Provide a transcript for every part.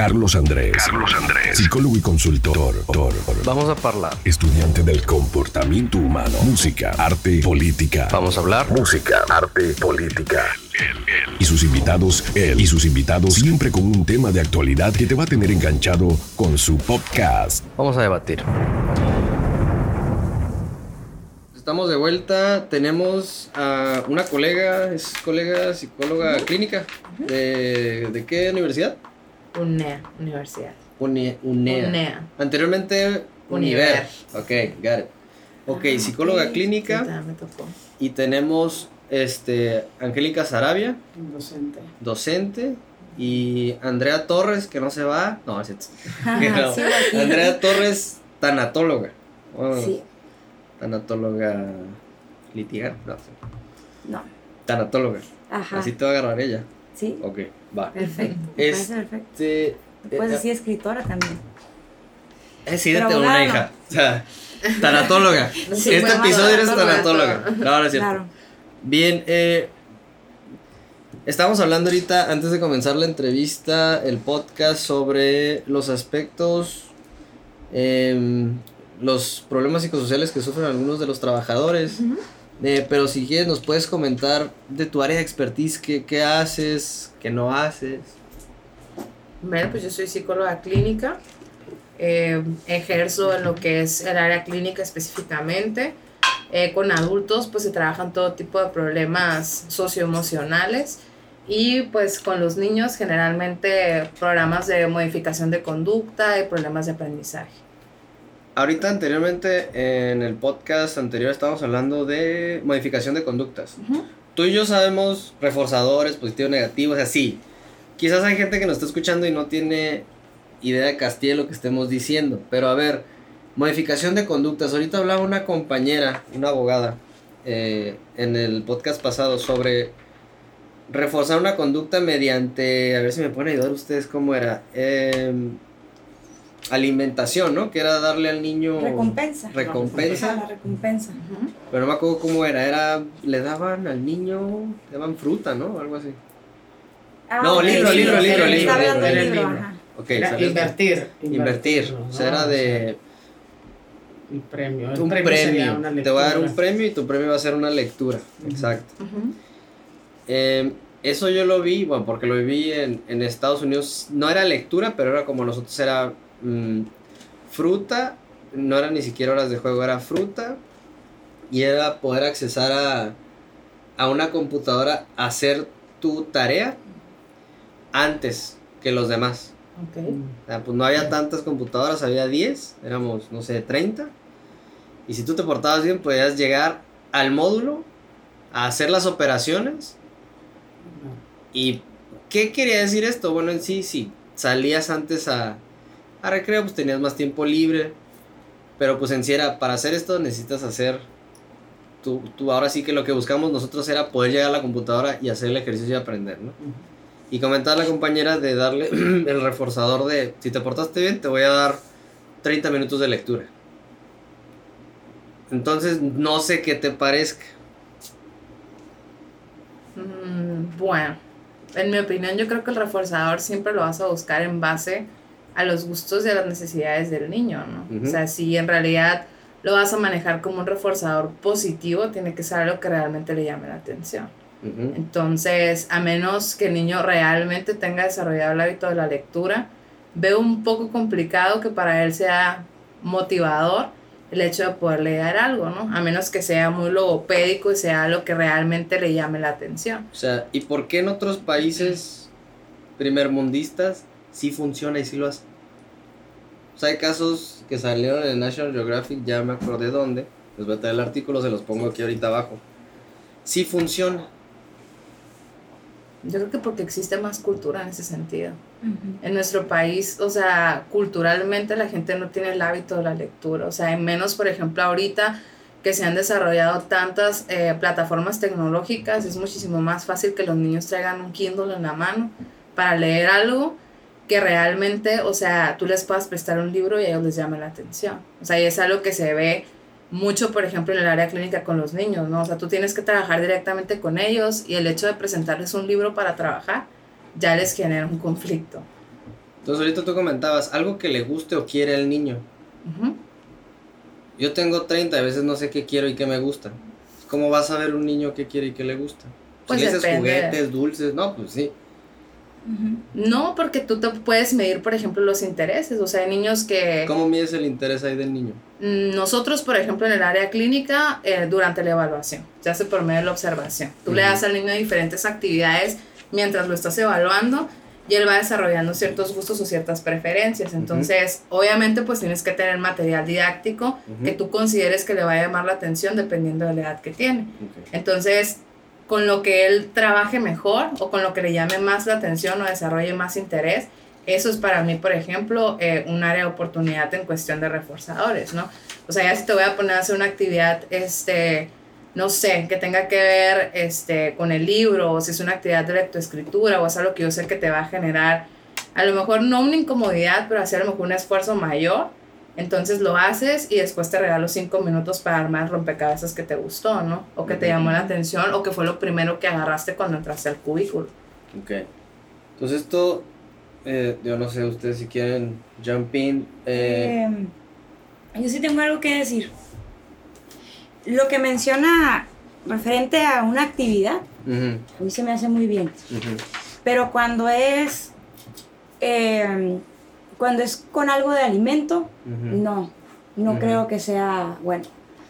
Carlos Andrés. Carlos Andrés. Psicólogo y consultor. Vamos a hablar. Estudiante del comportamiento humano. Música, arte, política. Vamos a hablar. Música, arte, política. Y sus invitados, él y sus invitados, siempre con un tema de actualidad que te va a tener enganchado con su podcast. Vamos a debatir. Estamos de vuelta. Tenemos a una colega, es colega psicóloga clínica. ¿De, ¿De qué universidad? UNEA, Universidad. UNEA. UNEA. Anteriormente, Univer. Ok, got it. Ok, Ah, psicóloga clínica. Ya me tocó. Y tenemos este, Angélica Sarabia, Docente. docente. Y Andrea Torres, que no se va. No, es No. sí. Andrea Torres, tanatóloga. Bueno, Sí, Tanatóloga litigante. No, no. tanatóloga. Ajá. Así te va a agarrar ella. Sí, Ok, va. perfecto. Me Es- parece perfecto. Este. Puedes eh, decir escritora también. Es sí, de Pero una hija. O sea, tanatóloga. Sí, este bueno, episodio eres tanatóloga. No, no es cierto. Claro. Bien, eh. Estábamos hablando ahorita, antes de comenzar la entrevista, el podcast sobre los aspectos, em, los problemas psicosociales que sufren algunos de los trabajadores. Ujú. Eh, pero si quieres, nos puedes comentar de tu área de expertise, qué, qué haces, qué no haces. Bueno, pues yo soy psicóloga clínica. eh, ejerzo en lo que es el área clínica específicamente. Eh, con adultos, pues se trabajan todo tipo de problemas socioemocionales. Y pues con los niños, generalmente programas de modificación de conducta y problemas de aprendizaje. Ahorita anteriormente, en el podcast anterior, estábamos hablando de modificación de conductas. Tú y yo sabemos reforzadores, positivos, negativos, así. Quizás hay gente que nos está escuchando y no tiene idea de Castilla lo que estemos diciendo. Pero a ver, modificación de conductas. Ahorita hablaba una compañera, una abogada, eh, en el podcast pasado sobre reforzar una conducta mediante, a ver si me pueden ayudar ustedes cómo era, Em, alimentación, ¿no? Que era darle al niño Recompensa. recompensa. La recompensa. Pero no me acuerdo cómo era, era, le daban al niño, le daban fruta, ¿no? Algo así. Ah, No, libro, sí, libro, sí, libro, libro, libro, libro, libro. ajá. Ok, Era salió- invertir. Invertir, o sea, era de Un premio. El un premio. sería una premio. Te voy a dar un premio y tu premio va a ser una lectura. Exacto. Eh, eso yo lo vi, bueno, porque lo viví en, en Estados Unidos. No era lectura, pero era como nosotros, era mm, fruta. No era ni siquiera horas de juego, era fruta. Y era poder accesar a, a una computadora a hacer tu tarea antes que los demás. Ok. O sea, pues no había tantas computadoras, había 10, éramos, no sé, 30. Y si tú te portabas bien, podías llegar al módulo a hacer las operaciones. ¿Y qué quería decir esto? Bueno, en sí, sí, salías antes a, a recreo, pues tenías más tiempo libre. Pero pues en sí era, para hacer esto necesitas hacer... Tú, tú ahora sí que lo que buscamos nosotros era poder llegar a la computadora y hacer el ejercicio y aprender, ¿no? Y comentaba la compañera de darle el reforzador de, si te portaste bien, te voy a dar 30 minutos de lectura. Entonces, no sé qué te parezca. Mm, bueno, en mi opinión yo creo que el reforzador siempre lo vas a buscar en base a los gustos y a las necesidades del niño, ¿no? Ujú. O sea, si en realidad lo vas a manejar como un reforzador positivo, tiene que ser algo que realmente le llame la atención. Entonces, a menos que el niño realmente tenga desarrollado el hábito de la lectura, veo un poco complicado que para él sea motivador el hecho de poder leer algo, ¿no? A menos que sea muy logopédico y sea algo que realmente le llame la atención. O sea, ¿y por qué en otros países primermundistas sí funciona y sí lo hace? O sea, hay casos que salieron en National Geographic, ya me acordé dónde. Les voy a traer el artículo, se los pongo aquí ahorita abajo. Sí funciona. Yo creo que porque existe más cultura en ese sentido. Ujú. En nuestro país, o sea, culturalmente la gente no tiene el hábito de la lectura. O sea, en menos, por ejemplo, ahorita que se han desarrollado tantas eh, plataformas tecnológicas, es muchísimo más fácil que los niños traigan un Kindle en la mano para leer algo que realmente, o sea, tú les puedas prestar un libro y a ellos les llame la atención. O sea, y es algo que se ve mucho, por ejemplo, en el área clínica con los niños, ¿no? O sea, tú tienes que trabajar directamente con ellos y el hecho de presentarles un libro para trabajar ya les genera un conflicto. Entonces ahorita tú comentabas algo que le guste o quiere al niño. Yo tengo 30, a veces no sé qué quiero y qué me gusta. ¿Cómo vas a ver un niño qué quiere y qué le gusta? Pues si le dices depende. juguetes, dulces, no, pues sí. No, porque tú te puedes medir, por ejemplo, los intereses. O sea, hay niños que ¿Cómo mides el interés ahí del niño? mm, nosotros, por ejemplo, en el área clínica, eh, durante la evaluación, ya se por medio de la observación. Tú le das al niño diferentes actividades mientras lo estás evaluando y él va desarrollando ciertos gustos o ciertas preferencias. Entonces, obviamente, pues tienes que tener material didáctico que tú consideres que le va a llamar la atención dependiendo de la edad que tiene. Entonces, con lo que él trabaje mejor o con lo que le llame más la atención o desarrolle más interés, eso es para mí, por ejemplo, eh, un área de oportunidad en cuestión de reforzadores, ¿no? O sea, ya si te voy a poner a hacer una actividad, este, no sé, que tenga que ver este, con el libro, o si es una actividad de lectoescritura, o es algo que yo sé que te va a generar, a lo mejor no una incomodidad, pero hacer a lo mejor un esfuerzo mayor, entonces lo haces y después te regalo cinco minutos para armar el rompecabezas que te gustó, ¿no? O que te llamó la atención o que fue lo primero que agarraste cuando entraste al cubículo. Ok. Entonces esto, eh, yo no sé, ustedes si quieren jump in. eh, Eh, yo sí tengo algo que decir. Lo que menciona referente a una actividad, ujú, a mí se me hace muy bien. Pero cuando es, eh, cuando es con algo de alimento, no, no creo que sea bueno.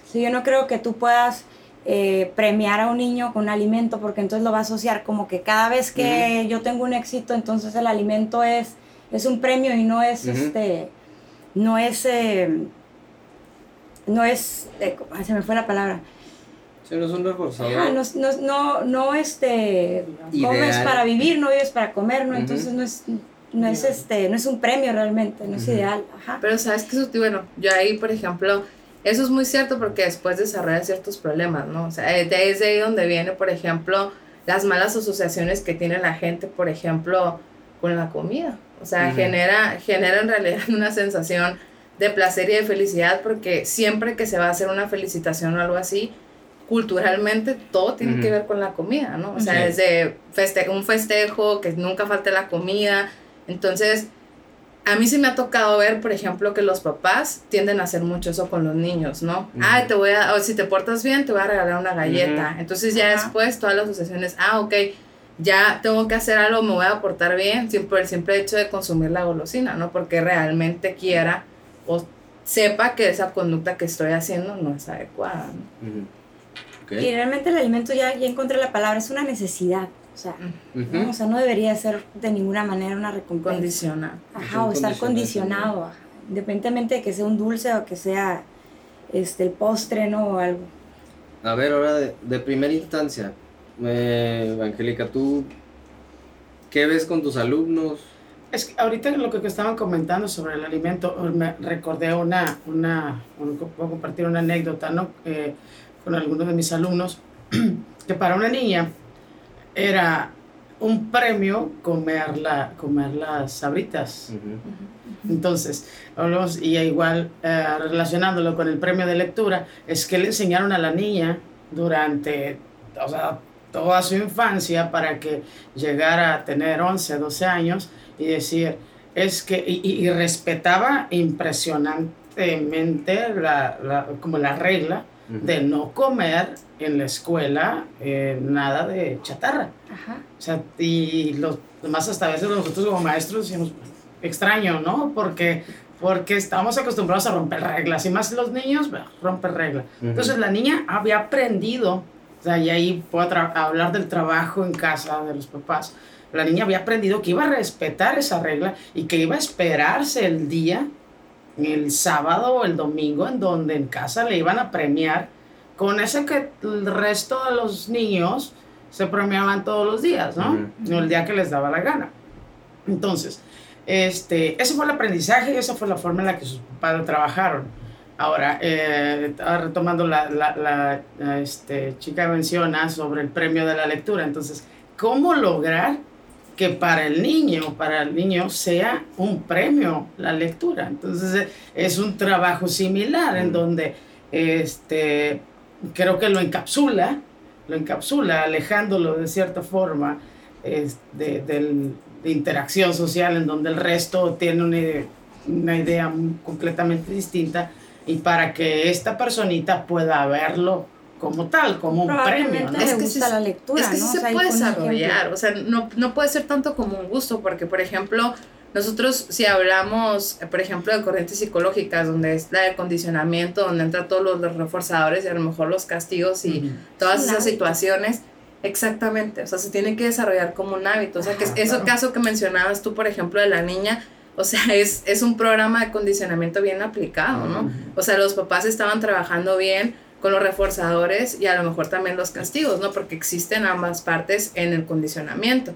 Sí, yo no creo que tú puedas eh, premiar a un niño con alimento porque entonces lo va a asociar como que cada vez que yo tengo un éxito, entonces el alimento es, es un premio y no es este, no es, eh, no es, eh, ah, se me fue la palabra. Sí, no es un reforzador. Ajá, no, no, no, no, este, Ideal. comes para vivir, no vives para comer, ¿no? Entonces no es, no es este, no es un premio realmente, no es ideal, ajá. Pero sabes que eso, bueno, yo ahí, por ejemplo, eso es muy cierto porque después desarrolla ciertos problemas, ¿no? O sea, eh, de- es de ahí donde viene, por ejemplo, las malas asociaciones que tiene la gente, por ejemplo, con la comida. O sea, genera, genera en realidad una sensación de placer y de felicidad porque siempre que se va a hacer una felicitación o algo así, culturalmente todo tiene que ver con la comida, ¿no? O sea, desde feste un festejo, que nunca falte la comida. Entonces, a mí sí me ha tocado ver, por ejemplo, que los papás tienden a hacer mucho eso con los niños, ¿no? Ujú. Ay, te voy a, o si te portas bien, te voy a regalar una galleta. Entonces ya Ajá. después todas las asociaciones, ah, ok, ya tengo que hacer algo, me voy a portar bien, sin- por el simple hecho de consumir la golosina, ¿no? Porque realmente quiera o sepa que esa conducta que estoy haciendo no es adecuada, ¿no? Y realmente el alimento ya, ya encontré la palabra, es una necesidad, o sea, Ujú. ¿no? o sea, no debería ser de ninguna manera una recompensa. Condicionar. Ajá, o estar condicionado, ajá. independientemente de que sea un dulce o que sea este el postre, ¿no? O algo. A ver, ahora de, de primera instancia, eh, Angélica, ¿tú qué ves con tus alumnos? Es que ahorita lo que estaban comentando sobre el alimento, me recordé una, una, un- voy a compartir una anécdota, ¿no? Eh, con algunos de mis alumnos, que para una niña era un premio comer, la, comer las sabritas. Ujú. Entonces, hablamos, y igual eh, relacionándolo con el premio de lectura, es que le enseñaron a la niña durante, o sea, toda su infancia para que llegara a tener 11, 12 años y decir, es que, y, y- y respetaba impresionantemente la, la- como la regla De no comer en la escuela eh, nada de chatarra. Ajá. O sea, y los demás hasta a veces nosotros como maestros decimos, extraño, ¿no? Porque, porque estamos acostumbrados a romper reglas, y más los niños, bah, romper reglas. Ujú. Entonces la niña había aprendido, o sea, y ahí puedo hablar del trabajo en casa de los papás, la niña había aprendido que iba a respetar esa regla y que iba a esperarse el día, el sábado o el domingo, en donde en casa le iban a premiar con ese que el resto de los niños se premiaban todos los días, ¿no? O el día que les daba la gana. Entonces, este, ese fue el aprendizaje y esa fue la forma en la que sus padres trabajaron. Ahora, eh, retomando la, la, la- la, este, chica menciona sobre el premio de la lectura. Entonces, ¿cómo lograr que para el niño, para el niño sea un premio la lectura? Entonces, eh, es un trabajo similar en Mm. donde este, creo que lo encapsula, lo encapsula, alejándolo de cierta forma es de, de interacción social en donde el resto tiene una, una idea completamente distinta y para que esta personita pueda verlo como tal, como un premio. ¿no? Es que gusta sí- la lectura, Es que sí ¿no? O se sea, puede desarrollar, o sea, no, no puede ser tanto como un gusto, porque por ejemplo, nosotros si hablamos, por ejemplo, de corrientes psicológicas, donde es la del condicionamiento, donde entran todos los, los reforzadores y a lo mejor los castigos y todas esas situaciones, exactamente, o sea, se tiene que desarrollar como un hábito, o sea, que Ajá, ese claro. caso que mencionabas tú, por ejemplo, de la niña, o sea, es, es un programa de condicionamiento bien aplicado, ¿no? O sea, los papás estaban trabajando bien con los reforzadores y a lo mejor también los castigos, ¿no? Porque existen ambas partes en el condicionamiento.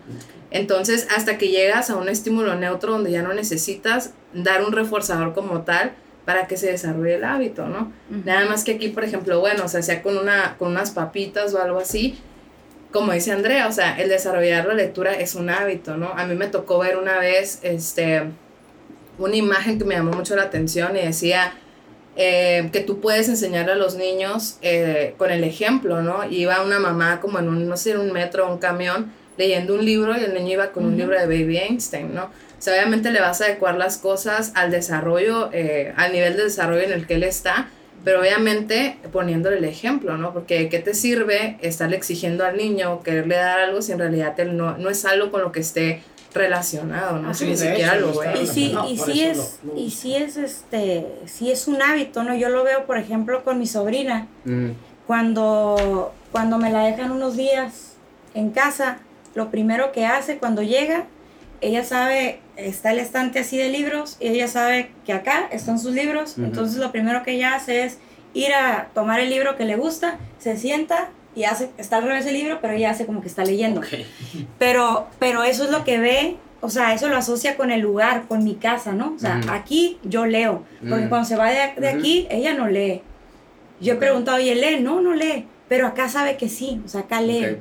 Entonces, hasta que llegas a un estímulo neutro donde ya no necesitas dar un reforzador como tal para que se desarrolle el hábito, ¿no? Ujú. Nada más que aquí, por ejemplo, bueno, o sea, sea con, una, con unas papitas o algo así, como dice Andrea, o sea, el desarrollar la lectura es un hábito, ¿no? A mí me tocó ver una vez, este, una imagen que me llamó mucho la atención y decía eh, que tú puedes enseñarle a los niños eh, con el ejemplo, ¿no? Iba una mamá como en un, no sé, un metro o un camión leyendo un libro y el niño iba con un libro de Baby Einstein, ¿no? O sea, obviamente le vas a adecuar las cosas al desarrollo, eh, al nivel de desarrollo en el que él está, pero obviamente poniéndole el ejemplo, ¿no? Porque ¿de qué te sirve estarle exigiendo al niño o quererle dar algo si en realidad él no, no es algo con lo que esté relacionado, ¿no? Si Sí, ni siquiera hecho, lo no está ve. Y sí, No, y sí es, lo- lo y sí es este, sí es un hábito, ¿no? Yo lo veo, por ejemplo, con mi sobrina, Mm. cuando, cuando me la dejan unos días en casa, lo primero que hace cuando llega, ella sabe, está el estante así de libros, y ella sabe que acá están sus libros, entonces lo primero que ella hace es ir a tomar el libro que le gusta, se sienta y hace, está al revés el libro, pero ella hace como que está leyendo. Pero, pero eso es lo que ve, o sea, eso lo asocia con el lugar, con mi casa, ¿no? O sea, aquí yo leo, porque Mm. cuando se va de, de aquí, ella no lee. Yo he Ok. preguntado, oye, lee, no, no lee, pero acá sabe que sí, o sea, acá lee.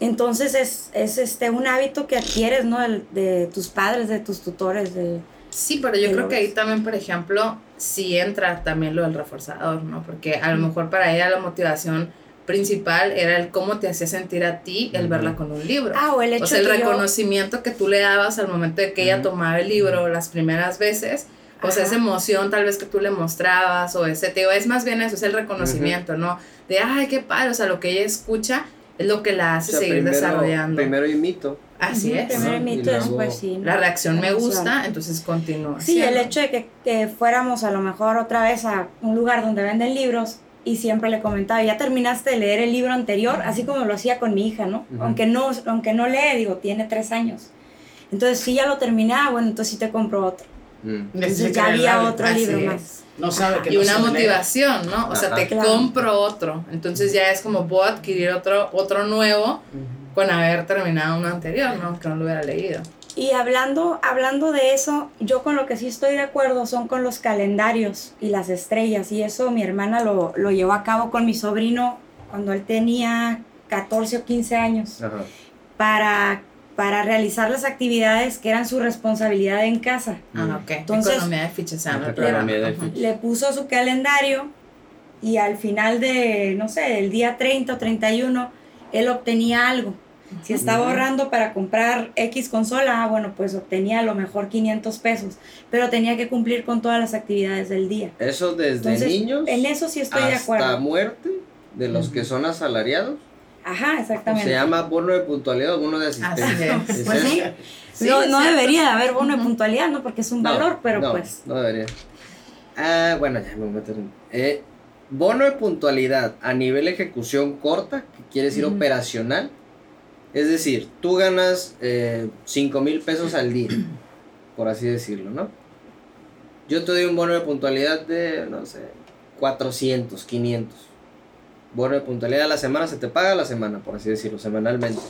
Entonces es, es este, un hábito que adquieres, ¿no? El- de tus padres, de tus tutores, de... Sí, pero yo creo que ahí también, por ejemplo, sí entra también lo del reforzador, ¿no? Porque a lo mejor para ella la motivación principal era el cómo te hacía sentir a ti el verla con un libro. Ah, o el hecho o sea, el que yo- reconocimiento que tú le dabas al momento de que ella tomaba el libro las primeras veces, o sea, Ajá. esa emoción tal vez que tú le mostrabas, o ese, te digo, es más bien eso, es el reconocimiento, ¿no? De, ay, qué padre, o sea, lo que ella escucha es lo que la hace O sea, seguir primero- desarrollando. Primero imito. Así es. Primero imito, después sí. ¿no? La reacción me gusta, entonces continúa. Sí, el hecho de que, que fuéramos a lo mejor otra vez a un lugar donde venden libros y siempre le comentaba, ya terminaste de leer el libro anterior, así como lo hacía con mi hija, ¿no? Ujú. aunque no Aunque no lee, digo, tiene tres años. Entonces, sí, ya lo terminé, ah, bueno, entonces sí te compro otro. Mm. Entonces ya había otro Así libro es. más. No sabe que y no una leer. motivación, ¿no? O sea, Ajá. te Claro. compro otro. Entonces ya es como puedo adquirir otro, otro nuevo con haber terminado uno anterior, ¿no? Que no lo hubiera leído. Y hablando, hablando de eso, yo con lo que sí estoy de acuerdo son con los calendarios y las estrellas. Y eso mi hermana lo, lo llevó a cabo con mi sobrino cuando él tenía 14 o 15 años. Ajá. para, para realizar las actividades que eran su responsabilidad en casa. Mm. Ah, ok. Entonces- Economía de fichas, Ajá. fichas. Le puso su calendario y al final de, no sé, el día 30 o 31, él obtenía algo. Si estaba ahorrando para comprar X consola, ah, bueno, pues obtenía a lo mejor 500 pesos, pero tenía que cumplir con todas las actividades del día. Eso desde Entonces, niños en eso sí estoy de hasta acuerdo. muerte de los que son asalariados. Ajá, exactamente. Se llama bono de puntualidad o bono de asistencia. Así es. ¿Es Pues sí. no es no debería de haber bono de puntualidad, ¿no? Porque es un No, valor, pero no, pues... No debería. Ah, bueno, ya me voy a meter en. Eh, bono de puntualidad a nivel ejecución corta, que quiere decir operacional. Es decir, tú ganas 5 mil pesos al día, por así decirlo, ¿no? Yo te doy un bono de puntualidad de, no sé, 400, 500. Bono de puntualidad a la semana se te paga a la semana, por así decirlo, semanalmente.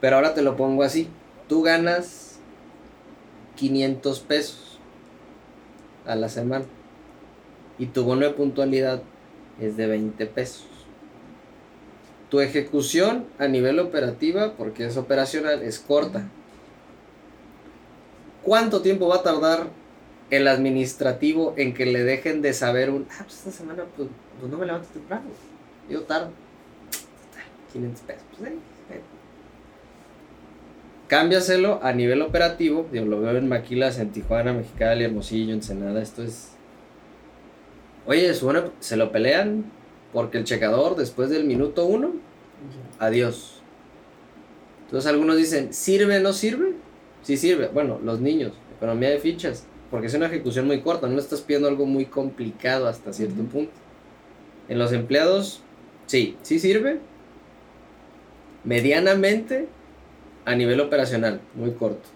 Pero ahora te lo pongo así. Tú ganas 500 pesos a la semana. Y tu bono de puntualidad es de 20 pesos. Tu ejecución a nivel operativa, porque es operacional, es corta. ¿Cuánto tiempo va a tardar el administrativo en que le dejen de saber un... Ah, pues esta semana pues, pues no me levanto temprano. Yo tardo. 500 pesos. Pues, eh, eh, cámbiaselo a nivel operativo. Yo lo veo en Maquilas, en Tijuana, Mexicali, Hermosillo, Ensenada. Esto es. Oye, supone, se lo pelean porque el checador después del minuto uno, adiós. Entonces algunos dicen, ¿sirve no sirve? Sí sirve. Bueno, los niños, economía de fichas, porque es una ejecución muy corta, no le estás pidiendo algo muy complicado hasta cierto punto. En los empleados, sí, sí sirve. Medianamente a nivel operacional, muy corto.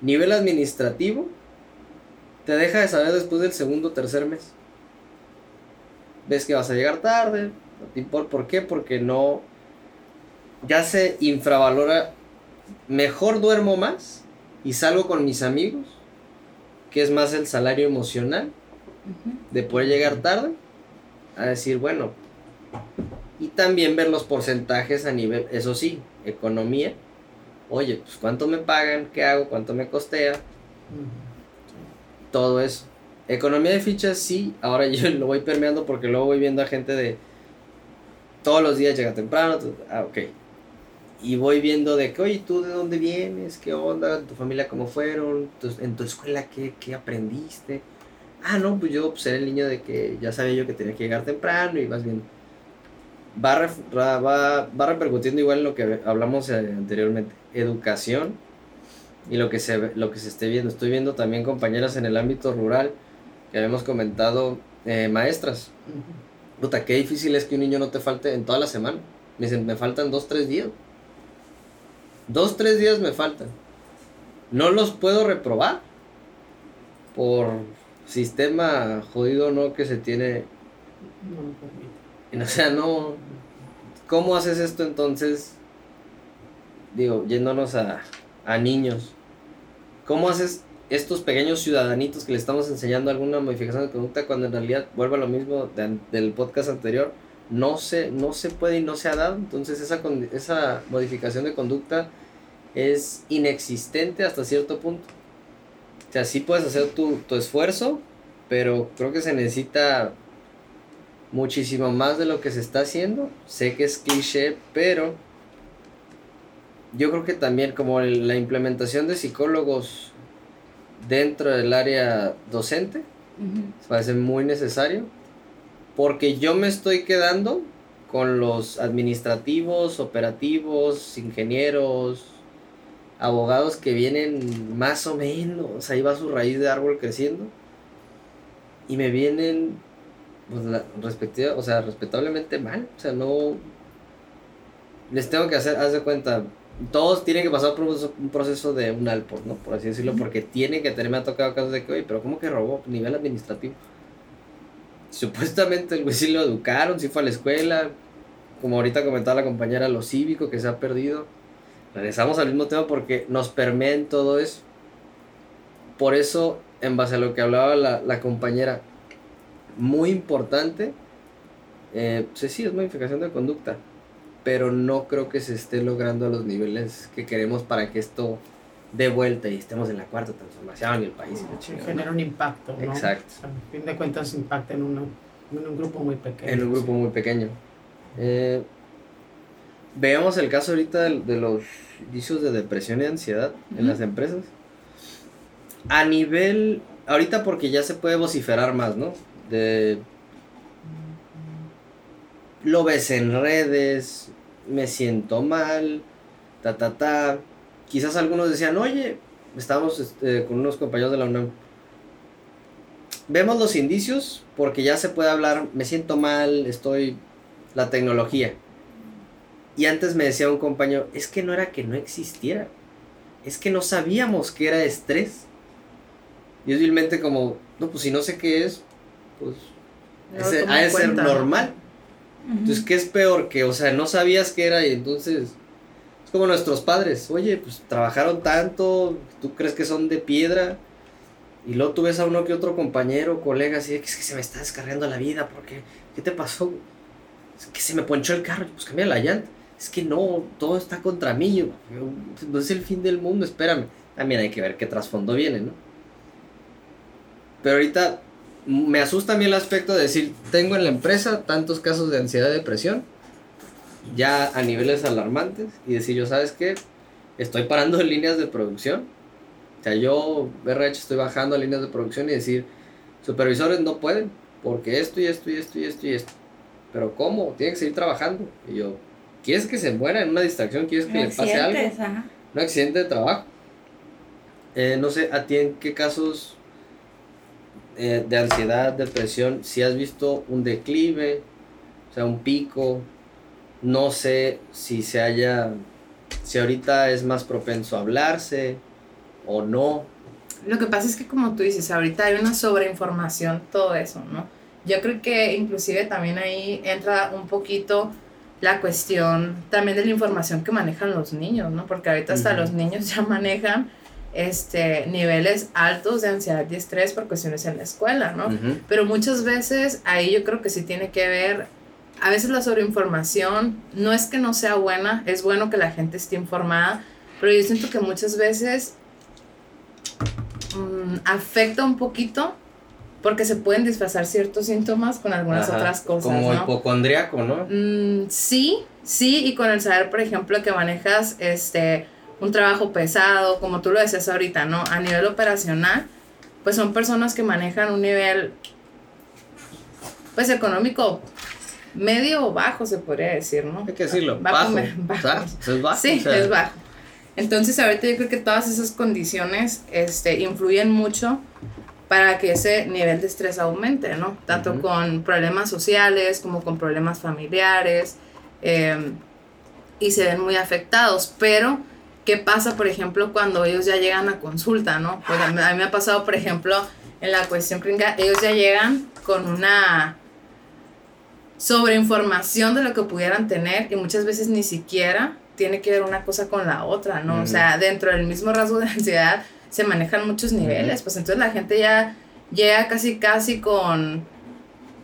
Nivel administrativo, te deja de saber después del segundo o tercer mes. Ves que vas a llegar tarde, ¿por qué? Porque no, ya se infravalora, mejor duermo más y salgo con mis amigos, que es más el salario emocional de poder llegar tarde, a decir, bueno, y también ver los porcentajes a nivel, eso sí, economía, oye, pues cuánto me pagan, qué hago, cuánto me costea, todo eso. Economía de fichas, sí, ahora yo lo voy permeando porque luego voy viendo a gente de todos los días llega temprano, ah, ok. Y voy viendo de que, oye, ¿tú de dónde vienes? ¿Qué onda? ¿Tu familia cómo fueron? ¿En tu escuela qué, qué aprendiste? Ah, no, pues yo pues, era el niño de que ya sabía yo que tenía que llegar temprano y vas viendo. Va, va, va repercutiendo igual en lo que hablamos eh, anteriormente educación y lo que se, lo que se esté viendo. Estoy viendo también compañeras en el ámbito rural que habíamos comentado, eh, maestras. Puta, qué difícil es que un niño no te falte en toda la semana. Me dicen, me faltan dos, tres días. Dos, tres días me faltan. No los puedo reprobar por sistema jodido no que se tiene. No, o sea, no. ¿Cómo haces esto entonces digo, yéndonos a, niños, ¿cómo haces estos pequeños ciudadanitos que le estamos enseñando alguna modificación de conducta cuando en realidad vuelve a lo mismo del podcast anterior? No se, no se puede y no se ha dado. Entonces esa, esa modificación de conducta es inexistente hasta cierto punto. O sea, sí puedes hacer tu, tu esfuerzo, pero creo que se necesita muchísimo más de lo que se está haciendo. Sé que es cliché, pero yo creo que también como la implementación de psicólogos dentro del área docente parece muy necesario porque yo me estoy quedando con los administrativos, operativos, ingenieros, abogados que vienen más o menos, ahí va su raíz de árbol creciendo y me vienen pues, o sea, respetablemente mal, o sea, no les tengo que hacer, haz de cuenta, todos tienen que pasar por un proceso de un alpo, ¿no? Por así decirlo, porque tienen que tener, me ha tocado casos de que, oye, pero ¿cómo que robó? Nivel administrativo. Supuestamente el güey sí lo educaron, sí fue a la escuela, como ahorita comentaba la compañera, lo cívico que se ha perdido. Regresamos al mismo tema porque nos permea en todo eso. Por eso, en base a lo que hablaba la, la compañera, muy importante, eh, pues sí, es modificación de conducta pero no creo que se esté logrando a los niveles que queremos para que esto dé vuelta y estemos en la cuarta transformación en el país. genera un impacto, ¿no? Exacto. a fin de cuentas impacta en, en un grupo muy pequeño. En un grupo muy pequeño. Eh, veamos el caso ahorita de, los indicios de depresión y ansiedad en las empresas. A nivel, ahorita porque ya se puede vociferar más, ¿no? De lo ves en redes, me siento mal, ta, ta, ta. Quizás algunos decían, oye, estamos este, con unos compañeros de la UNAM. Vemos los indicios porque ya se puede hablar, me siento mal, estoy, la tecnología. Y antes me decía un compañero, es que no era que no existiera, es que no sabíamos que era estrés. Y es vilmente como, no, pues si no sé qué es, pues ha de ser normal. Entonces, ¿qué es peor? Que, o sea, no sabías qué era y entonces... Es como nuestros padres. Oye, pues trabajaron tanto, tú crees que son de piedra. Y luego tú ves a uno que otro compañero, colega, así, que es que se me está descargando la vida, porque ¿qué te pasó? Es que se me ponchó el carro, pues cambia la llanta. Es que no, todo está contra mí, no es el fin del mundo, espérame. También hay que ver qué trasfondo viene, ¿no? Pero ahorita me asusta a mí el aspecto de decir, tengo en la empresa tantos casos de ansiedad y depresión, ya a niveles alarmantes, y decir yo, ¿sabes qué? estoy parando líneas de producción. O sea, yo, BRH, estoy bajando líneas de producción y decir, supervisores no pueden, porque esto y esto y esto y esto y esto. Pero ¿cómo? Tienen que seguir trabajando. Y yo, ¿quieres que se muera en una distracción? ¿Quieres que le pase algo? Un accidente de trabajo. Eh, no sé, ¿a ti en qué casos eh, de ansiedad, depresión, si has visto un declive, o sea, un pico? No sé si se haya, si ahorita es más propenso a hablarse o no. Lo que pasa es que como tú dices, ahorita hay una sobreinformación, todo eso, ¿no? Yo creo que inclusive también ahí entra un poquito la cuestión también de la información que manejan los niños, ¿no? Porque ahorita hasta los niños ya manejan este, niveles altos de ansiedad y estrés por cuestiones en la escuela, ¿no? Pero muchas veces ahí yo creo que sí tiene que ver, a veces la sobreinformación no es que no sea buena, es bueno que la gente esté informada, pero yo siento que muchas veces mm, afecta un poquito porque se pueden disfrazar ciertos síntomas con algunas otras cosas. Como hipocondriaco, ¿no? Mm, sí, sí, y con el saber, por ejemplo, que manejas este un trabajo pesado, como tú lo decías ahorita, ¿no? A nivel operacional, pues son personas que manejan un nivel, pues económico medio o bajo, se podría decir, ¿no? Hay que decirlo, bajo. bajo. ¿Es bajo? Sí, es bajo. Entonces ahorita yo creo que todas esas condiciones este, influyen mucho para que ese nivel de estrés aumente, ¿no? Tanto con problemas sociales como con problemas familiares em, y se ven muy afectados, pero ¿Qué pasa, por ejemplo, cuando ellos ya llegan a consulta, no? Pues a mí, me ha pasado, por ejemplo, en la cuestión clínica, ellos ya llegan con una sobreinformación de lo que pudieran tener y muchas veces ni siquiera tiene que ver una cosa con la otra, ¿no? O sea, dentro del mismo rasgo de ansiedad se manejan muchos niveles, pues entonces la gente ya llega casi casi con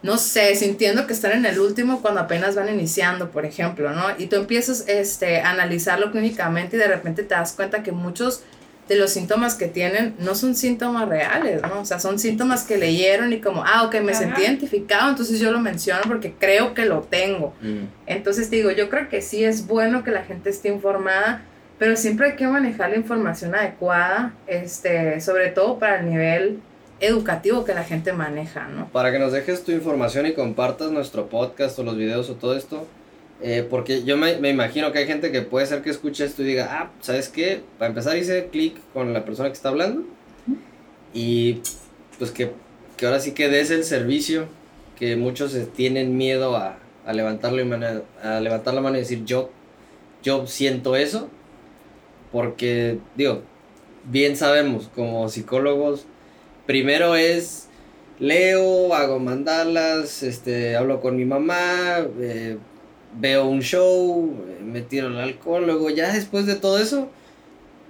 no sé, sintiendo que están en el último cuando apenas van iniciando, por ejemplo, ¿no? Y tú empiezas este, a analizarlo clínicamente y de repente te das cuenta que muchos de los síntomas que tienen no son síntomas reales, ¿no? O sea, son síntomas que leyeron y como, ah, ok, me sentí identificado, entonces yo lo menciono porque creo que lo tengo. Mm. Entonces digo, yo creo que sí es bueno que la gente esté informada, pero siempre hay que manejar la información adecuada, este, sobre todo para el nivel educativo que la gente maneja, ¿no? Para que nos dejes tu información y compartas nuestro podcast o los videos o todo esto, eh, porque yo me, me, imagino que hay gente que puede ser que escuche esto y diga, ah, ¿sabes qué? Para empezar hice clic con la persona que está hablando y pues que, que ahora sí que des el servicio que muchos tienen miedo a, a, levantarlo a levantar la mano y decir yo, yo siento eso, porque digo, bien sabemos como psicólogos, primero es leo, hago mandalas, este, hablo con mi mamá, eh, veo un show, me tiro al alcohol, luego ya después de todo eso,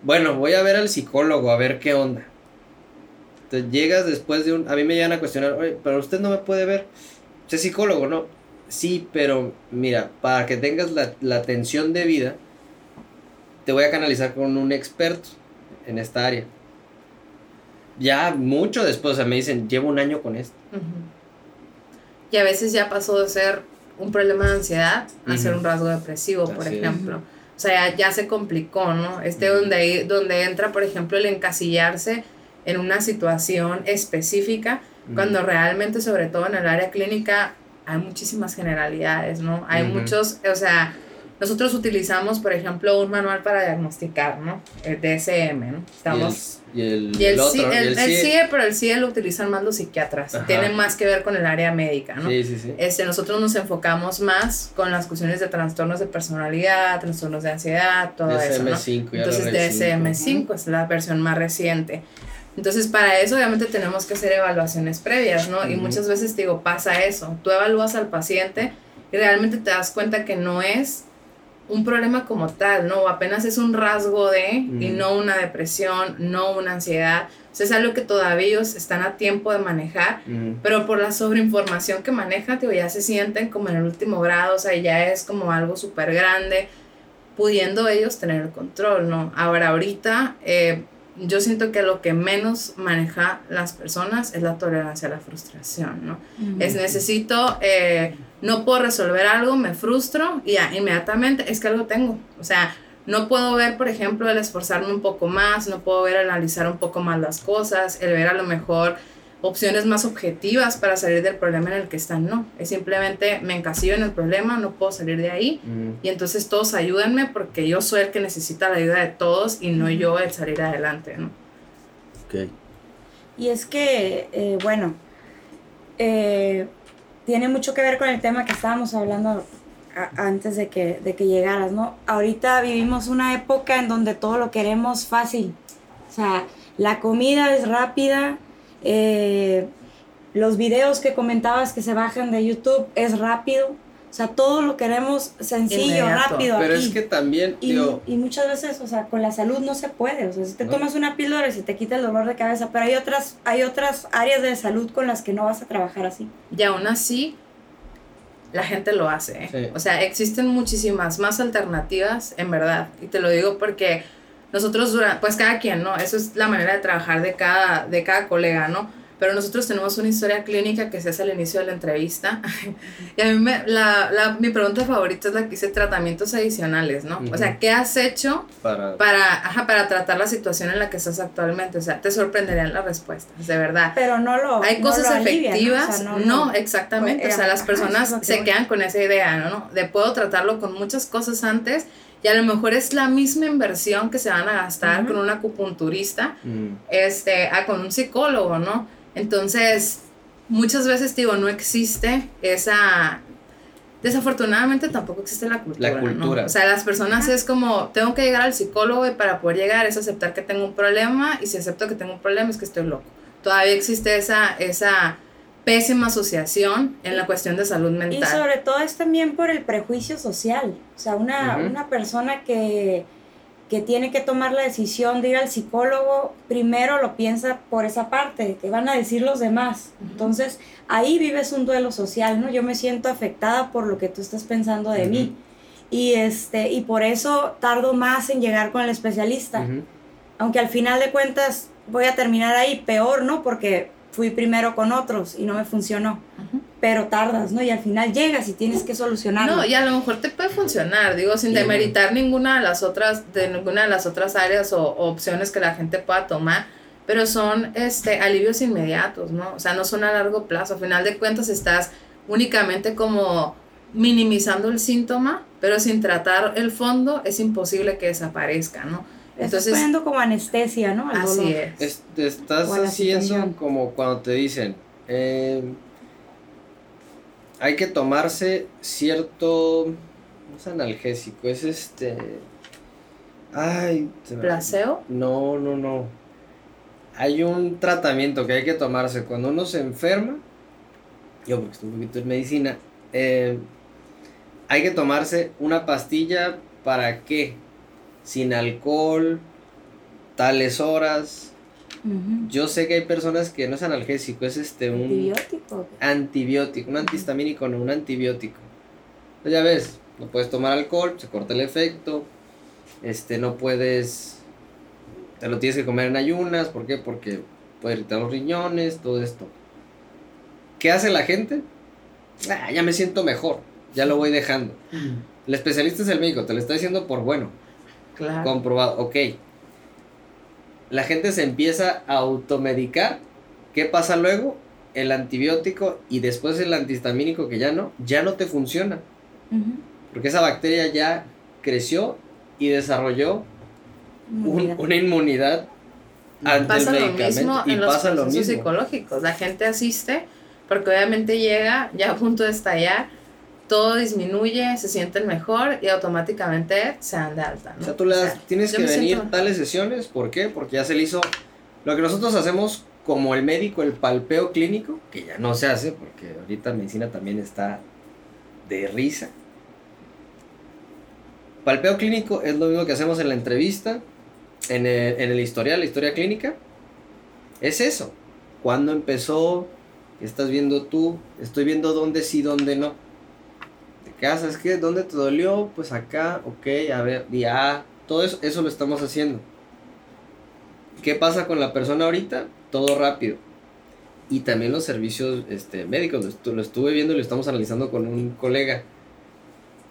bueno, voy a ver al psicólogo a ver qué onda. Entonces llegas después de un... A mí me llegan a cuestionar, oye, pero usted no me puede ver. Usted es psicólogo, ¿no? Sí, pero mira, para que tengas la, la atención de vida, te voy a canalizar con un experto en esta área ya mucho después, o sea, me dicen, llevo un año con esto. Y a veces ya pasó de ser un problema de ansiedad a ser un rasgo depresivo, por ejemplo. O sea, ya, se complicó, ¿no? Este donde, donde entra, por ejemplo, el encasillarse en una situación específica, cuando realmente, sobre todo en el área clínica, hay muchísimas generalidades, ¿no? Hay muchos, o sea, nosotros utilizamos, por ejemplo, un manual para diagnosticar, ¿no? El DSM, ¿no? Estamos... Y el, y el, otro, el, el, CIE, pero el CIE lo utilizan más los psiquiatras. Tiene más que ver con el área médica, ¿no? Sí, sí, sí. Este, nosotros nos enfocamos más con las cuestiones de trastornos de personalidad, trastornos de ansiedad, todo eso, ¿no? Entonces, DSM-5 es la versión más reciente. Entonces, para eso obviamente tenemos que hacer evaluaciones previas, ¿no? Y muchas veces, digo, pasa eso. Tú evalúas al paciente y realmente te das cuenta que no es un problema como tal, ¿no? Apenas es un rasgo de, y no una depresión, no una ansiedad. O sea, es algo que todavía ellos están a tiempo de manejar, pero por la sobreinformación que manejan, digo, ya se sienten como en el último grado, o sea, ya es como algo súper grande, pudiendo ellos tener el control, ¿no? Ahora, ahorita, eh, yo siento que lo que menos maneja las personas es la tolerancia a la frustración, ¿no? Es necesito... Eh, no puedo resolver algo, me frustro y ya, inmediatamente es que algo tengo. O sea, no puedo ver, por ejemplo, el esforzarme un poco más, no puedo ver analizar un poco más las cosas, el ver a lo mejor opciones más objetivas para salir del problema en el que están, no. Es simplemente me encasillo en el problema, no puedo salir de ahí Mm. y entonces todos ayúdenme porque yo soy el que necesita la ayuda de todos y no yo el salir adelante, ¿no? Ok. Y es que, eh, bueno, eh, tiene mucho que ver con el tema que estábamos hablando antes de que, de que llegaras, ¿no? Ahorita vivimos una época en donde todo lo queremos fácil. O sea, la comida es rápida, eh, los videos que comentabas que se bajan de YouTube es rápido. O sea, todo lo queremos sencillo, Inmediato. rápido. Pero aquí. es que también, Y, digo, y muchas veces, o sea, con la salud no se puede. O sea, si te No. tomas una píldora y se te quita el dolor de cabeza, pero hay otras, hay otras áreas de salud con las que no vas a trabajar así. Y aún así, la gente lo hace. ¿eh? Sí. O sea, existen muchísimas más alternativas, en verdad. Y te lo digo porque nosotros, dura- pues cada quien, ¿no? Eso es la manera de trabajar de cada, de cada colega, ¿no? Pero nosotros tenemos una historia clínica que se hace al inicio de la entrevista. y a mí me, la, la- mi pregunta favorita es la que dice tratamientos adicionales, ¿no? O sea. ¿qué has hecho para... para, ajá, para tratar la situación en la que estás actualmente? O sea, te sorprenderían las respuestas, de verdad. Pero no lo. Hay no cosas lo alivia, ¿no? O efectivas, sea, no, lo- exactamente, o sea, las eso personas se quedan con esa idea, ¿no? De puedo tratarlo con muchas cosas antes y a lo mejor es la misma inversión que se van a gastar Ujú. con un acupunturista, Mm. este, a con un psicólogo, ¿no? Entonces, muchas veces, digo, no existe esa... Desafortunadamente tampoco existe la cultura. La ¿no? cultura. O sea, las personas es como, tengo que llegar al psicólogo y para poder llegar es aceptar que tengo un problema y si acepto que tengo un problema es que estoy loco. Todavía existe esa, esa pésima asociación en la cuestión de salud Y mental. sobre todo es también por el prejuicio social. O sea, una, una persona que, que tiene que tomar la decisión de ir al psicólogo, primero lo piensa por esa parte, que van a decir los demás. Entonces, ahí vives un duelo social, ¿no? Yo me siento afectada por lo que tú estás pensando de mí. Y, este, y por eso tardo más en llegar con el especialista. Aunque al final de cuentas voy a terminar ahí peor, ¿no? Porque fui primero con otros y no me funcionó. Pero tardas, ¿no? Y al final llegas y tienes que solucionarlo. No, y a lo mejor te puede funcionar, digo, sin Sí. demeritar ninguna de las otras, de ninguna de las otras áreas o, o opciones que la gente pueda tomar, pero son este alivios inmediatos, ¿no? O sea, no son a largo plazo. A final de cuentas estás únicamente como minimizando el síntoma, pero sin tratar el fondo es imposible que desaparezca, ¿no? Estás Entonces, poniendo como anestesia, ¿no? Al así dolor. es. Estás haciendo situación. como cuando te dicen, eh, hay que tomarse cierto, no es analgésico, es este, ay, ¿Placebo? No, no, no. Hay un tratamiento que hay que tomarse cuando uno se enferma. Yo, porque estoy un poquito en medicina. eh, hay que tomarse una pastilla para qué? Sin alcohol, tales horas. Yo sé que hay personas que no es analgésico, es este un Antibiótico. antibiótico, un antihistamínico, no un antibiótico. Pues ya ves, no puedes tomar alcohol, se corta el efecto. Este, no puedes. Te lo tienes que comer en ayunas, ¿por qué? Porque puede irritar los riñones, todo esto. ¿Qué hace la gente? Ah, ya me siento mejor, ya lo voy dejando. El especialista es el médico, te lo está diciendo por bueno, Claro. comprobado, ok. La gente se empieza a automedicar. ¿Qué pasa luego? El antibiótico y después el antihistamínico que ya no, ya no te funciona. Porque esa bacteria ya creció y desarrolló un- una inmunidad ante pasa el lo mismo y en los pasa lo procesos mismo. psicológicos. La gente asiste porque obviamente llega ya a punto de estallar, todo disminuye, se sienten mejor y automáticamente se dan de alta. ¿no? O sea, tú le das, O sea, tienes que venir siento- tales sesiones, ¿por qué? Porque ya se le hizo lo que nosotros hacemos como el médico, el palpeo clínico, que ya no se hace porque ahorita medicina también está de risa. Palpeo clínico es lo mismo que hacemos en la entrevista, en el, en el historial, la historia clínica. Es eso. ¿Cuándo empezó? ¿Qué estás viendo tú? Estoy viendo dónde sí, dónde no. ¿De casa? ¿Es que dónde te dolió? Pues acá, ok, a ver, día todo eso, eso lo estamos haciendo. ¿Qué pasa con la persona ahorita? Todo rápido. Y también los servicios este, médicos, lo, lo estuve viendo y lo estamos analizando con un colega.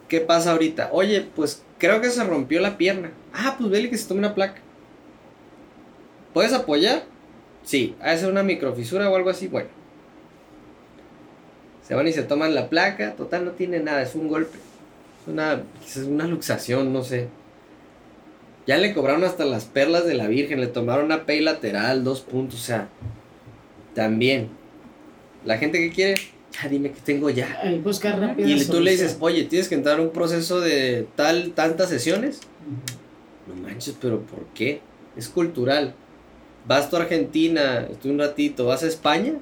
¿qué pasa ahorita? Oye, pues creo que se rompió la pierna. Ah, pues vele que se tome una placa. ¿Puedes apoyar? Sí, hace una microfisura o algo así, bueno. Se van y se toman la placa, total no tiene nada, es un golpe. Es una, es una luxación, no sé. Ya le cobraron hasta las perlas de la Virgen, le tomaron una P lateral, dos puntos, o sea, también. La gente que quiere, ya dime que tengo ya. Ay, buscar rápido. Y tú le dices, oye, tienes que entrar a un proceso de tal, tantas sesiones. No manches, pero ¿por qué? Es cultural. Vas tú a Argentina, estoy un ratito, vas a España,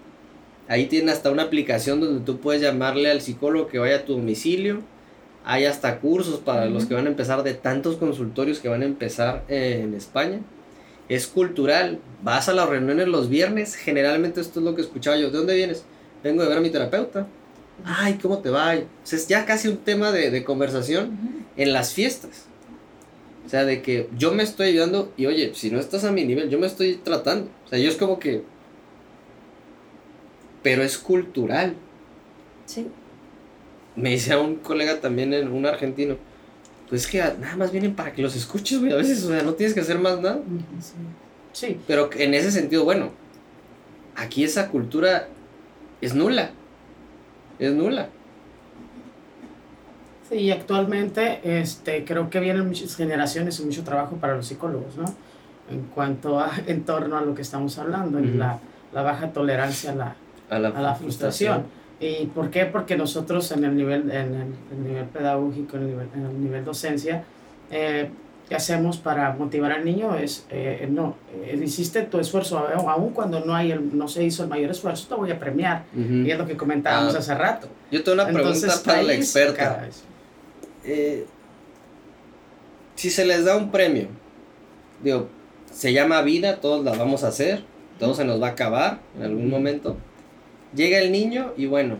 ahí tiene hasta una aplicación donde tú puedes llamarle al psicólogo que vaya a tu domicilio. Hay hasta cursos para los que van a empezar de tantos consultorios que van a empezar eh, en España. Es cultural. Vas a las reuniones los viernes. Generalmente esto es lo que escuchaba yo. ¿De dónde vienes? Vengo de ver a mi terapeuta. Ay, ¿cómo te va? O sea, es ya casi un tema de, de conversación en las fiestas. O sea, de que yo me estoy ayudando y oye, si no estás a mi nivel, yo me estoy tratando. O sea, yo es como que... Pero es cultural. Sí. Me decía un colega también, en un argentino, pues es que nada más vienen para que los escuches, güey. A veces, o sea, no tienes que hacer más nada. Sí. Pero en ese sentido, bueno, aquí esa cultura es nula. Es nula. Sí, y actualmente este, creo que vienen muchas generaciones y mucho trabajo para los psicólogos, ¿no? En cuanto a, en torno a lo que estamos hablando, en la, la baja tolerancia a la, A la, a la frustración. ¿Y por qué? Porque nosotros en el nivel, en el, el nivel pedagógico, en el nivel, en el nivel docencia, eh, ¿qué hacemos para motivar al niño? Es, eh, no, eh, hiciste tu esfuerzo, aún cuando no, hay el, no se hizo el mayor esfuerzo, te voy a premiar. Y es lo que comentábamos Ah. hace rato. Yo tengo una pregunta para la experta. si se les da un premio, digo, se llama vida, todos la vamos a hacer, todo se nos va a acabar en algún momento. Llega el niño y bueno,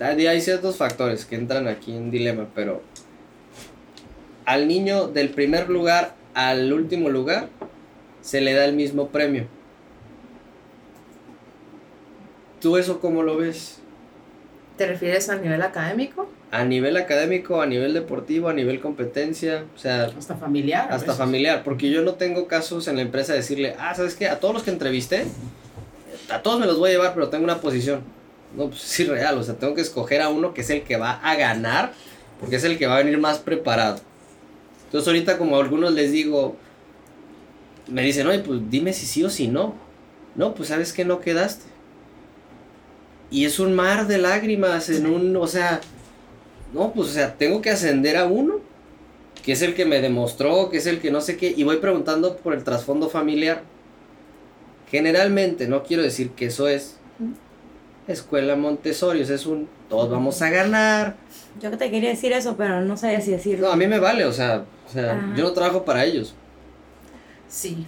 hay ciertos factores que entran aquí en dilema, pero al niño del primer lugar al último lugar se le da el mismo premio. ¿Tú eso cómo lo ves? ¿Te refieres a nivel académico? A nivel académico, a nivel deportivo, a nivel competencia, o sea, Hasta familiar. hasta familiar, porque yo no tengo casos en la empresa de decirle, ah, ¿sabes qué? A todos los que entrevisté, a todos me los voy a llevar, pero tengo una posición. No, pues es irreal, o sea, tengo que escoger a uno que es el que va a ganar, porque es el que va a venir más preparado. Entonces ahorita como a algunos les digo, me dicen, oye, pues dime si sí o si no. No, pues sabes que no quedaste. Y es un mar de lágrimas en un, o sea, no, pues o sea, tengo que ascender a uno que es el que me demostró, que es el que no sé qué, y voy preguntando por el trasfondo familiar. Generalmente, no quiero decir que eso es escuela Montessori, o sea, es un todos vamos a ganar. Yo te quería decir eso, pero no sabía si decirlo. No, a mí me vale, o sea, o sea yo no trabajo para ellos, Sí.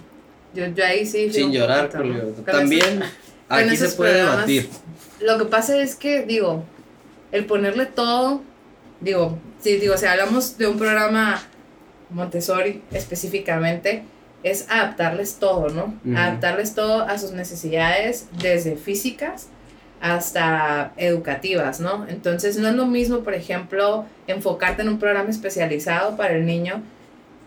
Yo, yo ahí sí. sin llorar. poquito, ¿no? Julio. También aquí se puede programas, debatir. Lo que pasa es que, digo, el ponerle todo, digo, si digo, si hablamos de un programa Montessori específicamente, es adaptarles todo, ¿no? Adaptarles todo a sus necesidades, desde físicas hasta educativas, ¿no? Entonces no es lo mismo, por ejemplo, enfocarte en un programa especializado para el niño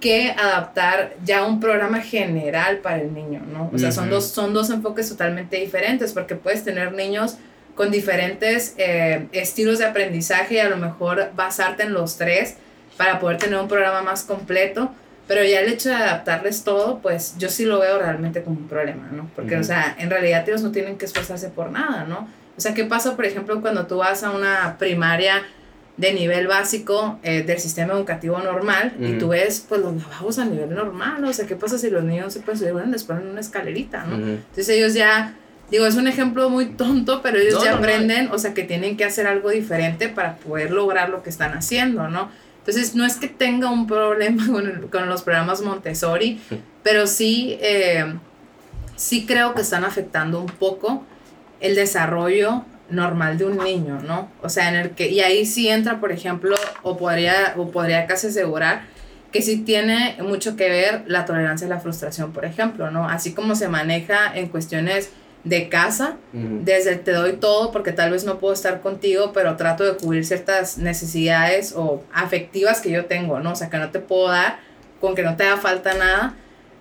que adaptar ya un programa general para el niño, ¿no? O sea, son, dos, son dos enfoques totalmente diferentes porque puedes tener niños con diferentes eh, estilos de aprendizaje y a lo mejor basarte en los tres para poder tener un programa más completo, pero ya el hecho de adaptarles todo, pues yo sí lo veo realmente como un problema, ¿no? Porque, o sea, en realidad ellos no tienen que esforzarse por nada, ¿no? O sea, ¿qué pasa, por ejemplo, cuando tú vas a una primaria de nivel básico eh, del sistema educativo normal y tú ves, pues, los lavabos a nivel normal? O sea, ¿qué pasa si los niños se pueden subir? Bueno, les ponen una escalerita, ¿no? Ujú. Entonces ellos ya, digo, es un ejemplo muy tonto, pero ellos No, ya no, no. aprenden, o sea, que tienen que hacer algo diferente para poder lograr lo que están haciendo, ¿no? Entonces no es que tenga un problema con, el- con los programas Montessori, pero sí, eh, sí creo que están afectando un poco el desarrollo normal de un niño, ¿no? O sea, en el que, y ahí sí entra, por ejemplo, o podría, o podría casi asegurar que sí tiene mucho que ver la tolerancia a la frustración, por ejemplo, ¿no? Así como se maneja en cuestiones de casa, desde el te doy todo porque tal vez no puedo estar contigo, pero trato de cubrir ciertas necesidades o afectivas que yo tengo, ¿no? O sea, que no te puedo dar, con que no te haga falta nada,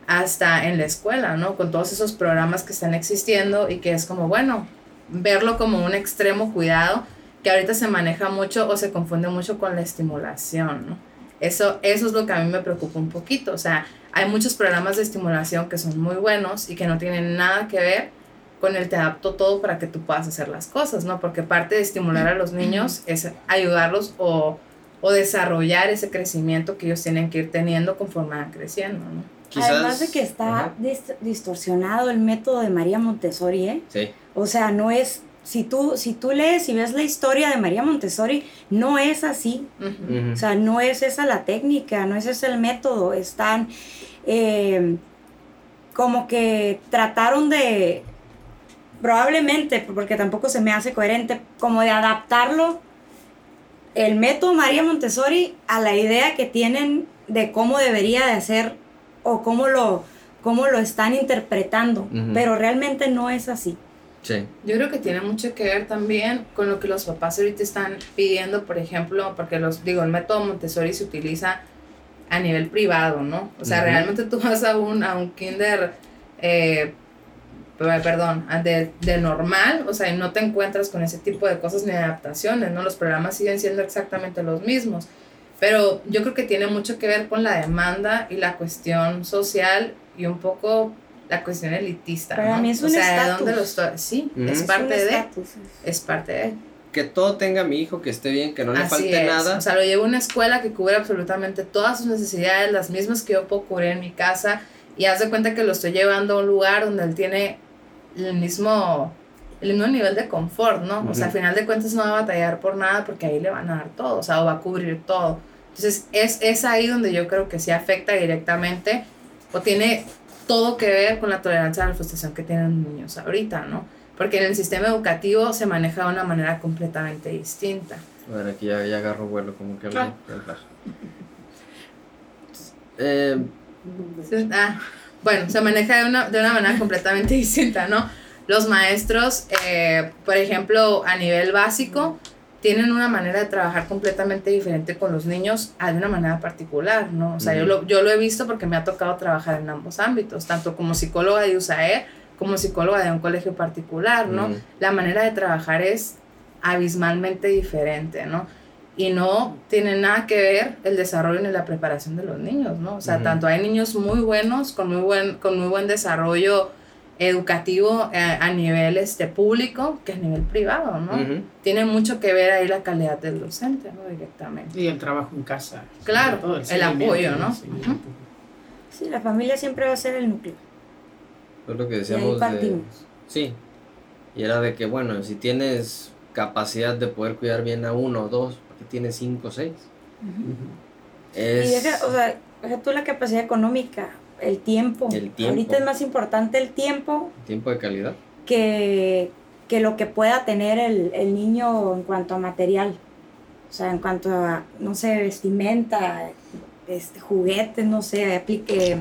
hasta en la escuela, ¿no? Con todos esos programas que están existiendo y que es como, bueno, verlo como un extremo cuidado que ahorita se maneja mucho o se confunde mucho con la estimulación, ¿no? Eso, eso es lo que a mí me preocupa un poquito, o sea, hay muchos programas de estimulación que son muy buenos y que no tienen nada que ver con el te adapto todo para que tú puedas hacer las cosas, ¿no? Porque parte de estimular a los niños es ayudarlos o, o desarrollar ese crecimiento que ellos tienen que ir teniendo conforme van creciendo, ¿no? Quizás- Además de que está distorsionado el método de María Montessori, ¿eh? Sí. O sea, no es, si tú, si tú lees y ves la historia de María Montessori, no es así. O sea, no es esa la técnica, no es ese el método. Están eh, como que trataron de, probablemente, porque tampoco se me hace coherente, como de adaptarlo, el método María Montessori, a la idea que tienen de cómo debería de hacer o cómo lo, cómo lo están interpretando. Pero realmente no es así. Sí. Yo creo que tiene mucho que ver también con lo que los papás ahorita están pidiendo, por ejemplo, porque los digo, el método Montessori se utiliza a nivel privado, ¿no? O sea, realmente tú vas a un, a un kinder, eh, perdón, a de, de normal, o sea, y no te encuentras con ese tipo de cosas ni adaptaciones, ¿no? Los programas siguen siendo exactamente los mismos. Pero yo creo que tiene mucho que ver con la demanda y la cuestión social y un poco la cuestión elitista. Para ¿no? mí es o un sea, ¿de estatus. dónde lo estoy? Sí, es Es parte de. Es parte de. Que todo tenga mi hijo, que esté bien, que no le Así falte es. nada. O sea, lo llevo a una escuela que cubre absolutamente todas sus necesidades, las mismas que yo puedo cubrir en mi casa. Y haz de cuenta que lo estoy llevando a un lugar donde él tiene el mismo, el mismo nivel de confort, ¿no? O sea, al final de cuentas no va a batallar por nada porque ahí le van a dar todo, o sea, o va a cubrir todo. Entonces, es, es ahí donde yo creo que sí afecta directamente o tiene todo que ver con la tolerancia a la frustración que tienen los niños ahorita, ¿no? Porque en el sistema educativo se maneja de una manera completamente distinta. A ver, aquí ya, ya agarro vuelo, como que Claro. hablar. Eh, Ah, bueno, se maneja de una, de una manera completamente distinta, ¿no? Los maestros, eh, por ejemplo, a nivel básico, tienen una manera de trabajar completamente diferente con los niños a de una manera particular, ¿no? O sea, yo, lo, yo lo he visto porque me ha tocado trabajar en ambos ámbitos, tanto como psicóloga de USAE como psicóloga de un colegio particular, ¿no? La manera de trabajar es abismalmente diferente, ¿no? Y no tiene nada que ver el desarrollo ni la preparación de los niños, ¿no? O sea, tanto hay niños muy buenos, con muy buen, con muy buen desarrollo educativo eh, a nivel este, público que a nivel privado, ¿no? Tiene mucho que ver ahí la calidad del docente, ¿no? Directamente. Y el trabajo en casa. Claro, todo, el apoyo, ¿no? Sí, la familia siempre va a ser el núcleo. Es lo que Y decíamos ahí de... Sí. Y era de que, bueno, si tienes capacidad de poder cuidar bien a uno o dos, ¿por qué tienes cinco o seis? Es... Y deja, o sea, deja tú la capacidad económica, el tiempo. El tiempo. Ahorita es más importante el tiempo tiempo de calidad. que, que lo que pueda tener el, el niño en cuanto a material. O sea, en cuanto a, no sé, vestimenta, este, juguetes, no sé, aplique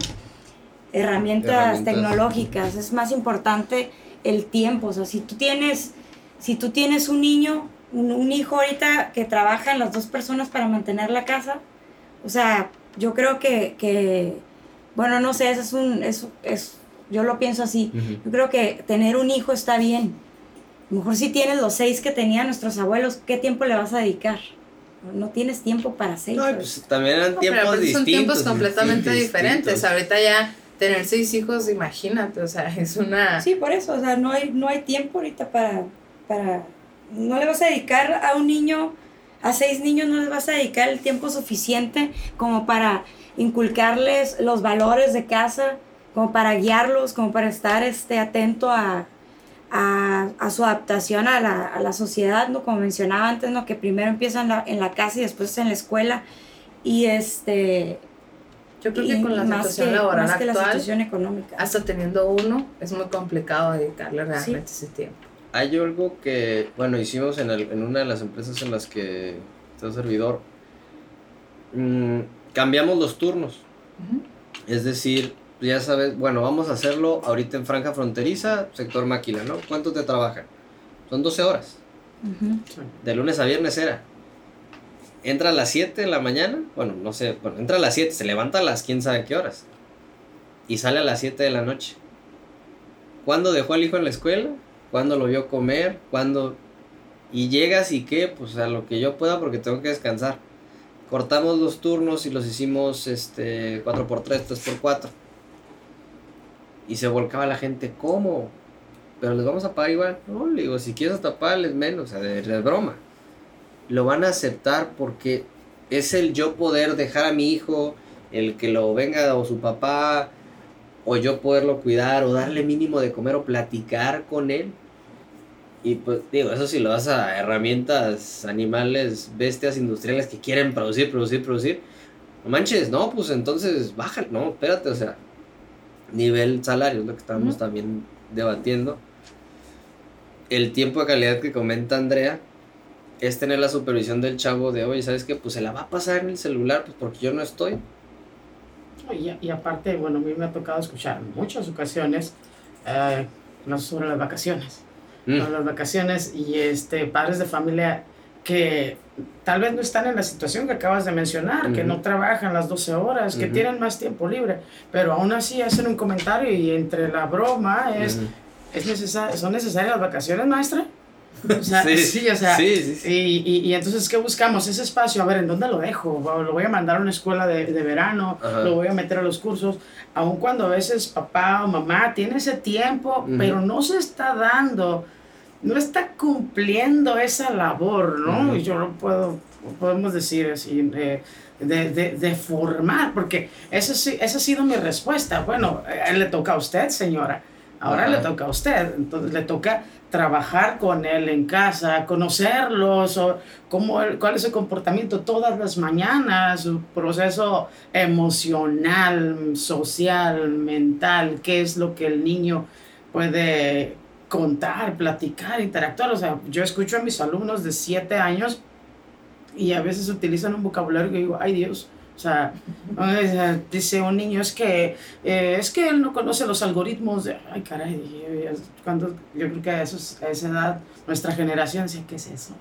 herramientas, Herramientas. tecnológicas. Es más importante el tiempo. O sea, si tú tienes, si tú tienes un niño, un, un hijo ahorita que trabajan las dos personas para mantener la casa, o sea, yo creo que, que bueno, no sé, eso es un, eso es, yo lo pienso así. Ujú. Yo creo que tener un hijo está bien. A lo mejor si tienes los seis que tenían nuestros abuelos, ¿qué tiempo le vas a dedicar? No tienes tiempo para seis. No, pues también eran No, pero tiempos son distintos. tiempos completamente distintos. diferentes. Ahorita ya tener seis hijos, imagínate, o sea, es una... Sí, por eso, o sea, no hay, no hay tiempo ahorita para, para, no le vas a dedicar a un niño, a seis niños no les vas a dedicar el tiempo suficiente como para inculcarles los valores de casa, como para guiarlos, como para estar este, atento a, a, a su adaptación a la, a la sociedad, ¿no? Como mencionaba antes, ¿no? Que primero empieza en la, en la casa y después en la escuela. Y este... Yo creo que con la más situación que- laboral más que la actual, situación económica. hasta teniendo uno, es muy complicado dedicarle realmente ese tiempo. Hay algo que, bueno, hicimos en, el- en una de las empresas en las que está el servidor. Mm, cambiamos los turnos. Es decir, ya sabes, bueno, vamos a hacerlo ahorita en franja fronteriza, sector Maquila, ¿no? ¿Cuánto te trabajan? Son 12 horas. De lunes a viernes era. Entra a las 7 de la mañana, bueno, no sé, bueno, entra a las 7, se levanta a las quién sabe qué horas. Y sale a las 7 de la noche. ¿Cuándo dejó al hijo en la escuela? ¿Cuándo lo vio comer? ¿Cuándo? Y llegas y qué, pues a lo que yo pueda porque tengo que descansar. Cortamos los turnos y los hicimos este 4x3, 3x4. Y se volcaba la gente, ¿cómo? Pero les vamos a pagar igual. No, le digo, si quieres hasta pagarles menos, o sea, de, de broma. Lo van a aceptar porque es el yo poder dejar a mi hijo, el que lo venga o su papá, o yo poderlo cuidar, o darle mínimo de comer, o platicar con él. Y pues digo, eso si lo das a herramientas, animales, bestias industriales que quieren producir, producir, producir. No manches, no, pues entonces bájale, no, espérate, o sea, nivel salario, es lo que estamos también debatiendo. El tiempo de calidad que comenta Andrea es tener la supervisión del chavo de, oye, ¿sabes qué? Pues se la va a pasar en el celular, pues porque yo no estoy. Y, y aparte, bueno, a mí me ha tocado escuchar en muchas ocasiones, eh, no sobre las vacaciones, Mm. las vacaciones y este, padres de familia que tal vez no están en la situación que acabas de mencionar, que no trabajan las 12 horas, que tienen más tiempo libre, pero aún así hacen un comentario y entre la broma es, es ¿son necesarias las vacaciones, maestra? O sea, sí, Sí, o sea, sí, sí. Y, y, y entonces, ¿qué buscamos? Ese espacio, a ver, ¿en dónde lo dejo? Lo voy a mandar a una escuela de, de verano, Ajá. lo voy a meter a los cursos, aun cuando a veces papá o mamá tiene ese tiempo, Ujú. pero no se está dando, no está cumpliendo esa labor, ¿no? Ujú. Y yo lo puedo, podemos decir así, eh, de, de, de formar, porque esa, esa ha sido mi respuesta. Bueno, eh, le toca a usted, señora. Ahora Ajá. le toca a usted, entonces le toca trabajar con él en casa, conocerlos, o cómo cuál es su comportamiento todas las mañanas, su proceso emocional, social, mental, qué es lo que el niño puede contar, platicar, interactuar. O sea, yo escucho a mis alumnos de 7 años y a veces utilizan un vocabulario que digo, ay Dios. O sea, dice un niño, es que, eh, es que él no conoce los algoritmos de, ay caray, dije, cuando, yo creo que a, esos, a esa edad nuestra generación decía, ¿qué es eso?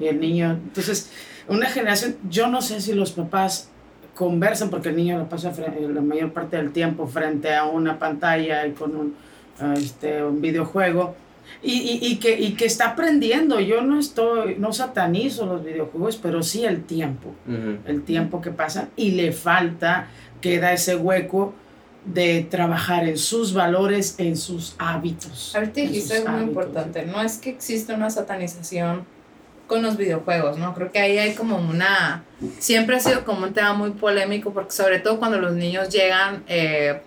Y el niño, entonces, una generación, yo no sé si los papás conversan porque el niño lo pasa fre- la mayor parte del tiempo frente a una pantalla y con un, ah, este, un videojuego y, y, y que, y que está aprendiendo. Yo no estoy, no satanizo los videojuegos, pero sí el tiempo, Ujú. el tiempo que pasa y le falta, queda ese hueco de trabajar en sus valores, en sus hábitos. Ahorita dijiste algo muy hábitos. importante, no es que exista una satanización con los videojuegos, ¿no? Creo que ahí hay como una... Siempre ha sido como un tema muy polémico porque sobre todo cuando los niños llegan eh,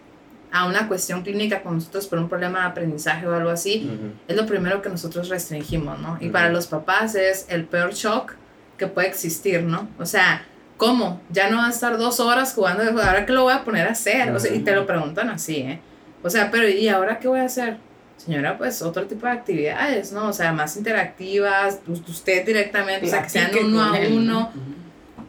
a una cuestión clínica con nosotros por un problema de aprendizaje o algo así, es lo primero que nosotros restringimos, ¿no? Y para los papás es el peor shock que puede existir, ¿no? O sea, ¿cómo? Ya no va a estar dos horas jugando, de juego, ¿ahora qué lo voy a poner a hacer? O sea, y te lo preguntan así, ¿eh? O sea, pero ¿y ahora qué voy a hacer? Señora, pues otro tipo de actividades, ¿no? O sea, más interactivas, us- usted directamente, o sea, que sean uno a uno.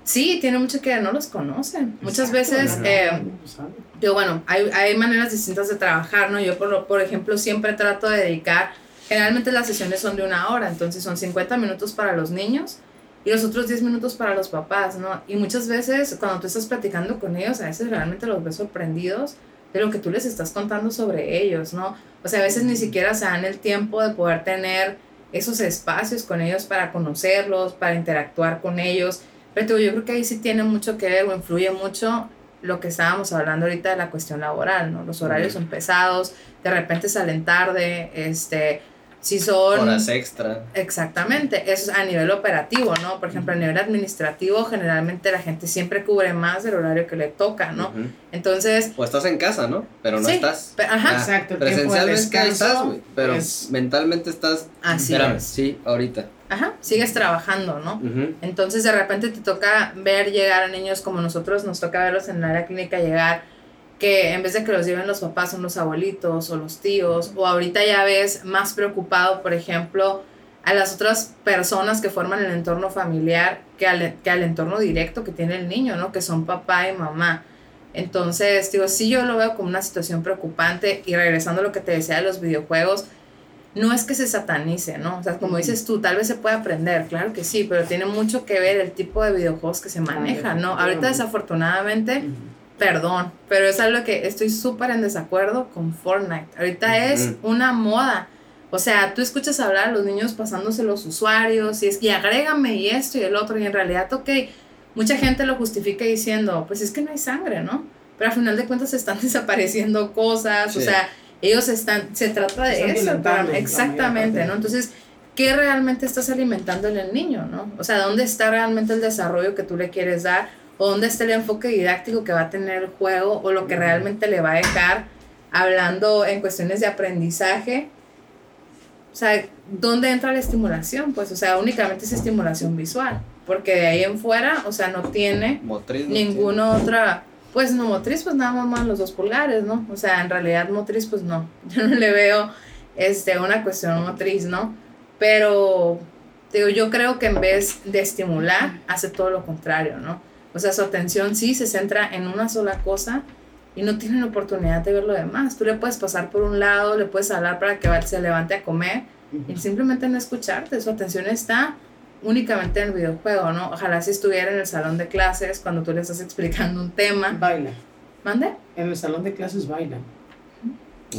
Sí, tiene mucho que ver, no los conocen. Muchas Exacto, veces... no, eh, no. Digo, bueno, hay, hay maneras distintas de trabajar, ¿no? Yo, por, por ejemplo, siempre trato de dedicar, generalmente las sesiones son de una hora, entonces son 50 minutos para los niños y los otros 10 minutos para los papás, ¿no? Y muchas veces cuando tú estás platicando con ellos, a veces realmente los ves sorprendidos de lo que tú les estás contando sobre ellos, ¿no? O sea, a veces ni siquiera se dan el tiempo de poder tener esos espacios con ellos para conocerlos, para interactuar con ellos. Pero digo, yo creo que ahí sí tiene mucho que ver o influye mucho lo que estábamos hablando ahorita de la cuestión laboral, ¿no? Los horarios son pesados, de repente salen tarde, este, si son... Horas extra. Exactamente, eso es a nivel operativo, ¿no? Por ejemplo, a nivel administrativo, generalmente la gente siempre cubre más del horario que le toca, ¿no? Entonces, O estás en casa, ¿no? Pero no Sí, estás. pe- ajá, Ah, Exacto, Presencialmente estás, güey. Pero es- mentalmente estás. Así Espérame, es. Sí, ahorita. Ajá, sigues trabajando, ¿no? Entonces de repente te toca ver llegar a niños como nosotros, nos toca verlos en la área clínica llegar, que en vez de que los lleven los papás son los abuelitos o los tíos, o ahorita ya ves más preocupado, por ejemplo, a las otras personas que forman el entorno familiar que al, que al entorno directo que tiene el niño, ¿no? Que son papá y mamá. Entonces, digo, sí yo lo veo como una situación preocupante y regresando a lo que te decía de los videojuegos, no es que se satanice, ¿no? O sea, como dices tú, tal vez se puede aprender, claro que sí, pero tiene mucho que ver el tipo de videojuegos que se manejan, ¿no? Ahorita desafortunadamente, perdón, pero es algo que estoy súper en desacuerdo con Fortnite. Ahorita es una moda. O sea, tú escuchas hablar a los niños pasándose los usuarios y es que agrégame y esto y el otro y en realidad, ok, mucha gente lo justifica diciendo, pues es que no hay sangre, ¿no? Pero al final de cuentas se están desapareciendo cosas, o sea, ellos están, se trata de eso, exactamente, ¿no? Entonces, ¿qué realmente estás alimentando en el niño, ¿no? O sea, ¿dónde está realmente el desarrollo que tú le quieres dar? ¿O dónde está el enfoque didáctico que va a tener el juego? ¿O lo que realmente le va a dejar hablando en cuestiones de aprendizaje? O sea, ¿dónde entra la estimulación? Pues, o sea, únicamente es estimulación visual porque de ahí en fuera, o sea, no tiene ninguna otra, pues no motriz, pues nada más los dos pulgares, ¿no? O sea, en realidad motriz, pues no, yo no le veo este, una cuestión motriz, ¿no? Pero, digo, yo creo que en vez de estimular, hace todo lo contrario, ¿no? O sea, su atención sí se centra en una sola cosa y no tiene la oportunidad de ver lo demás. Tú le puedes pasar por un lado, le puedes hablar para que se levante a comer y simplemente no escucharte. Su atención está únicamente en el videojuego, ¿no? Ojalá si estuviera en el salón de clases cuando tú le estás explicando un tema. Baila. ¿Mande? En el salón de clases baila.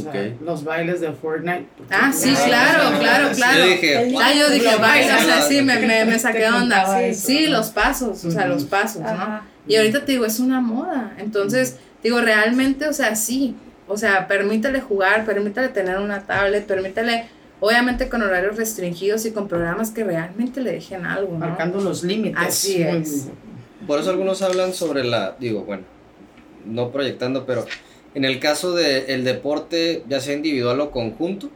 Okay. los bailes de Fortnite. Ah, sí, claro, claro, claro. Yo dije, ah, yo dije, baila, o sea, sí, me, me, me saqué onda. Sí, los pasos, o sea, los pasos, ¿no? Y ahorita te digo, es una moda. Entonces, digo, realmente, o sea, sí. O sea, permítale jugar, permítale tener una tablet, permítale Obviamente con horarios restringidos y con programas que realmente le dejen algo. Marcando los límites. Así es. Por eso algunos hablan sobre la, digo, bueno, no proyectando, pero en el caso del deporte, ya sea individual o conjunto,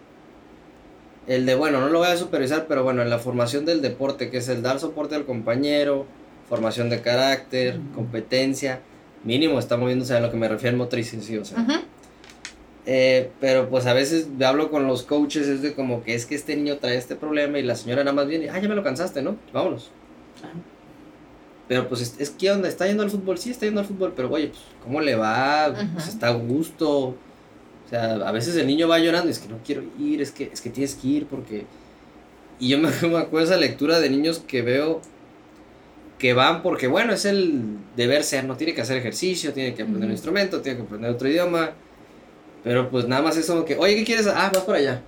el de, bueno, no lo voy a supervisar, pero bueno, en la formación del deporte, que es el dar soporte al compañero, formación de carácter, competencia, mínimo está moviéndose a lo que me refiero motriz, sí, o sea. Eh, pero pues a veces hablo con los coaches, es de como que es que este niño trae este problema y la señora nada más viene, ah, ya me lo cansaste, ¿no? Vámonos. Pero pues es, que onda, está yendo al fútbol, sí está yendo al fútbol, pero oye, pues ¿cómo le va? Pues, está a gusto. O sea, a veces el niño va llorando y es que no quiero ir, es que, es que tienes que ir porque... Y yo me, me acuerdo de esa lectura de niños que veo que van porque, bueno, es el deber ser, no tiene que hacer ejercicio, tiene que aprender un instrumento, tiene que aprender otro idioma pero pues nada más es como que, oye, ¿qué quieres? Ah, vas por allá.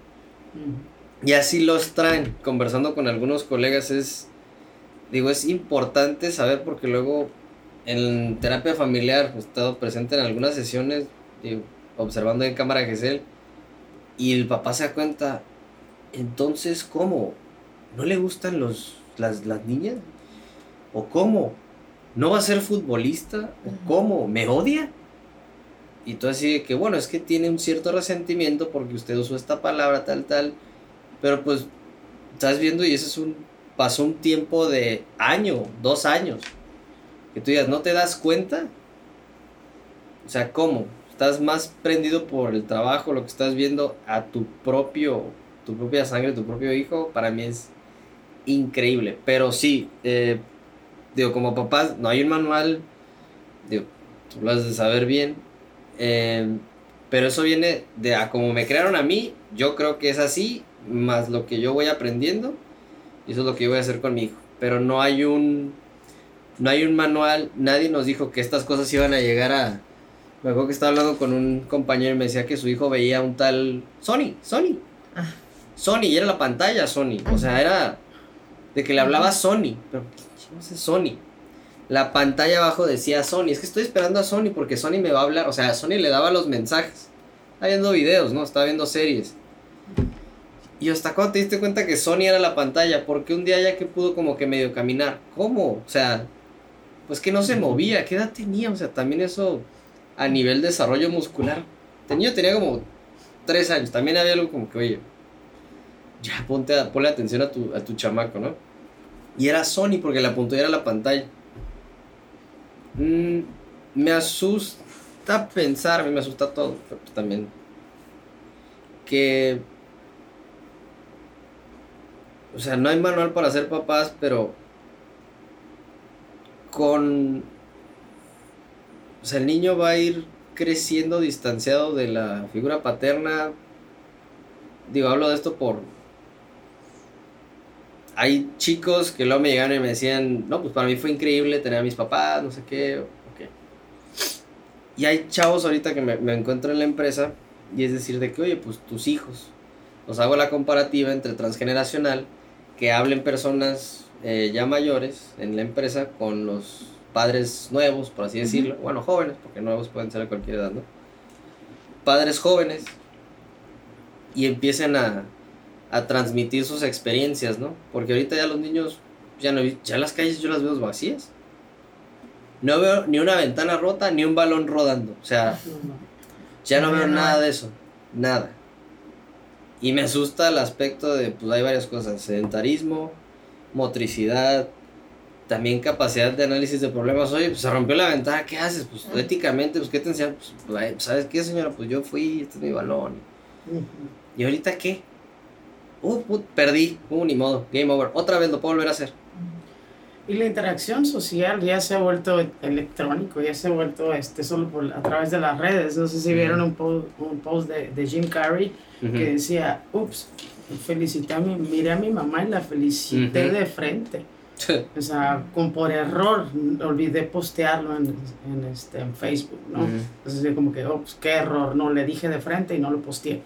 Y así los traen. Conversando con algunos colegas es, digo, es importante saber porque luego en terapia familiar he estado presente en algunas sesiones, observando en cámara Gesell, y el papá se da cuenta, entonces, ¿cómo? ¿No le gustan los, las, las niñas? ¿O cómo? ¿No va a ser futbolista? ¿O cómo? ¿Me odia? Y tú así de que, bueno, es que tiene un cierto resentimiento porque usted usó esta palabra, tal, tal. Pero pues, estás viendo y ese es un. Pasó un tiempo de año, dos años. Que tú digas, ¿no te das cuenta? O sea, ¿cómo? Estás más prendido por el trabajo, lo que estás viendo a tu propio, tu propia sangre, tu propio hijo. Para mí es increíble. Pero sí, eh, digo, como papás, no hay un manual. Digo, tú lo has de saber bien Em, pero eso viene de a como me crearon a mí, yo creo que es así, más lo que yo voy aprendiendo, y eso es lo que yo voy a hacer con mi hijo. Pero no hay un, no hay un manual, nadie nos dijo que estas cosas iban a llegar a... Me acuerdo que estaba hablando con un compañero y me decía que su hijo veía un tal Sony, Sony. Ah. Sony, y era la pantalla Sony. O sea, era de que le hablaba Sony, pero no sé, Sony la pantalla abajo decía Sony. Es que estoy esperando a Sony porque Sony me va a hablar. O sea, Sony le daba los mensajes. Estaba viendo videos, ¿no? Estaba viendo series. Y hasta cuando te diste cuenta que Sony era la pantalla, porque un día ya que pudo como que medio caminar. ¿Cómo? O sea, pues que no se movía. ¿Qué edad tenía? O sea, también eso a nivel de desarrollo muscular. Tenía, tenía como tres años. También había algo como que, oye, ya ponte a, ponle atención a tu, a tu chamaco, ¿no? Y era Sony porque la pantalla era la pantalla. Mm, me asusta pensar, me asusta todo, pues también que... O sea, no hay manual para ser papás, pero con... o sea, el niño va a ir creciendo distanciado de la figura paterna. Digo, hablo de esto por... Hay chicos que luego me llegaron y me decían, no, pues para mí fue increíble tener a mis papás, no sé qué, ok. Y hay chavos ahorita que me, me encuentro en la empresa y es decir, de que, oye, pues tus hijos, os hago la comparativa entre transgeneracional, que hablen personas eh, ya mayores en la empresa con los padres nuevos, por así decirlo, bueno, jóvenes, porque nuevos pueden ser a cualquier edad, ¿no? Padres jóvenes y empiecen a, a transmitir sus experiencias, ¿no? Porque ahorita ya los niños, ya, no, ya las calles yo las veo vacías. No veo ni una ventana rota, ni un balón rodando. O sea, ya no veo nada de eso. Nada. Y me asusta el aspecto de, pues hay varias cosas. Sedentarismo, motricidad, también capacidad de análisis de problemas. Oye, pues se rompió la ventana, ¿qué haces? Pues éticamente, pues ¿qué te enseñan? Pues, pues, ¿sabes qué, señora? Pues yo fui, este es mi balón. ¿Y ahorita qué? Uh, put, perdí. Uh, ni modo. Game over. Otra vez lo puedo volver a hacer. Y la interacción social ya se ha vuelto electrónico, ya se ha vuelto este, solo por, a través de las redes. No sé si vieron un, po- un post de, de Jim Carrey Ujú. que decía, ups, felicité a mi, miré a mi mamá y la felicité de frente. O sea, con por error olvidé postearlo en, en, este, en Facebook, ¿no? Entonces, como que, ups, qué error, no, le dije de frente y no lo posteé.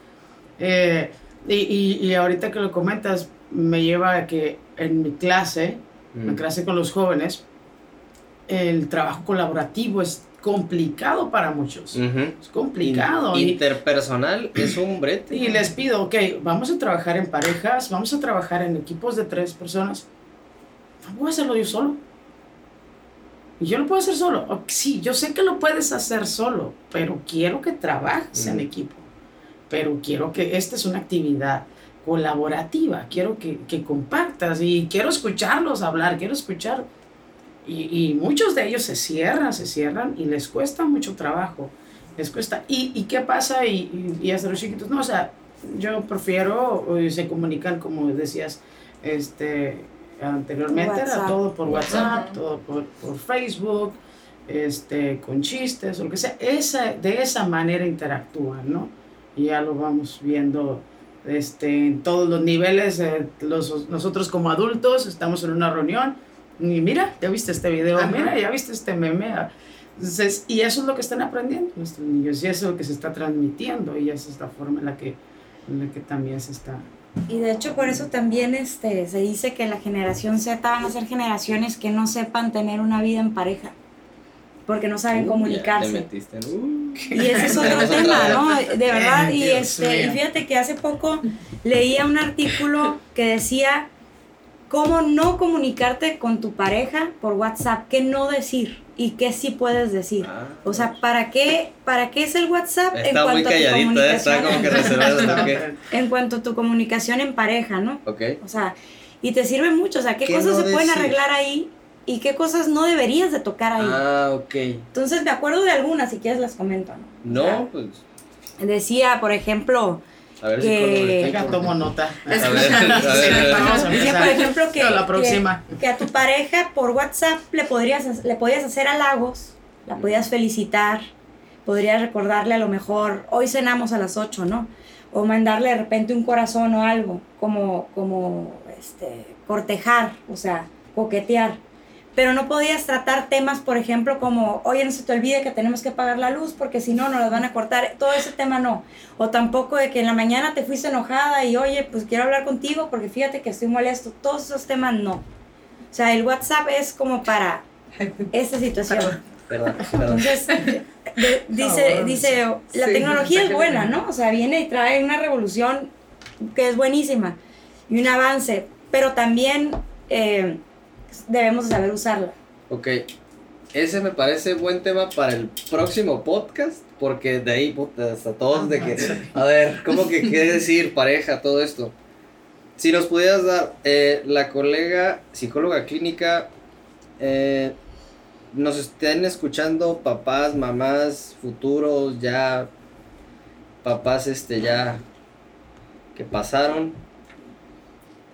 Eh, y, y, y ahorita que lo comentas, me lleva a que en mi clase, en Mm. clase con los jóvenes, el trabajo colaborativo es complicado para muchos. Es complicado. In- y- interpersonal es un brete. y les pido, ok, vamos a trabajar en parejas, vamos a trabajar en equipos de tres personas. No voy a hacerlo yo solo. Y yo lo puedo hacer solo. Sí, yo sé que lo puedes hacer solo, pero quiero que trabajes en equipo. Pero quiero que esta es una actividad colaborativa. Quiero que, que compartas y quiero escucharlos hablar, quiero escuchar. Y, y muchos de ellos se cierran, se cierran y les cuesta mucho trabajo. Les cuesta. ¿Y, y qué pasa? Y, y, y hasta los chiquitos, no, o sea, yo prefiero, eh, se comunican como decías, este, anteriormente, era todo por WhatsApp, todo por, por Facebook, este, con chistes o lo que sea. Esa, de esa manera interactúan, ¿no? Y ya lo vamos viendo este, en todos los niveles. eh, los, nosotros como adultos estamos en una reunión y mira, ya viste este video, Ajá. mira, ya viste este meme. ah. Entonces, y eso es lo que están aprendiendo nuestros niños y eso es lo que se está transmitiendo y esa es la forma en la que, en la que también se está. Y de hecho por eso también este, se dice que la generación Z van a ser generaciones que no sepan tener una vida en pareja, porque no saben Uh, te comunicarse. metiste en- uh. Y ese es otro tema, ¿no? De verdad, y, este, y fíjate que hace poco leía un artículo que decía cómo no comunicarte con tu pareja por WhatsApp, qué no decir y qué sí puedes decir. Ah. O sea, ¿para qué, ¿para qué es el WhatsApp en Está muy cuanto a tu ¿eh? está comunicación? como que reservada. ¿ok? En cuanto a tu comunicación en pareja, ¿no? Ok. O sea, y te sirve mucho, o sea, qué, ¿Qué cosas no se pueden decir? arreglar ahí y qué cosas no deberías de tocar ahí. Ah, ok. Entonces, me acuerdo de algunas, si quieres las comento, ¿no? No, pues. Decía, por ejemplo, A ver Que- si con tomo nota. A ver, a ver, a ver. A decía, empezar. por ejemplo, que, No, la que- próxima. que a tu pareja por WhatsApp le podrías, le podías hacer halagos, la podías felicitar, podrías recordarle a lo mejor, hoy cenamos a las 8, ¿no? O mandarle de repente un corazón o algo, como, como este, cortejar, o sea, coquetear. Pero no podías tratar temas, por ejemplo, como, oye, no se te olvide que tenemos que pagar la luz porque si no, nos las van a cortar. Todo ese tema no. O tampoco de que en la mañana te fuiste enojada y, oye, pues quiero hablar contigo porque fíjate que estoy molesto. Todos esos temas no. O sea, el WhatsApp es como para esta situación. Perdón, perdón. Entonces, de- dice, Cabrón. dice, la Sí, tecnología es buena. ¿no? O sea, viene y trae una revolución que es buenísima y un avance, pero también eh, debemos de saber usarla. Ok. Ese me parece buen tema para el próximo podcast. Porque de ahí, puta, hasta todos de que. A ver, ¿cómo que qué decir, pareja, todo esto? Si nos pudieras dar, eh, la colega psicóloga clínica, eh, nos estén escuchando papás, mamás, futuros, ya, papás, este, ya, que pasaron.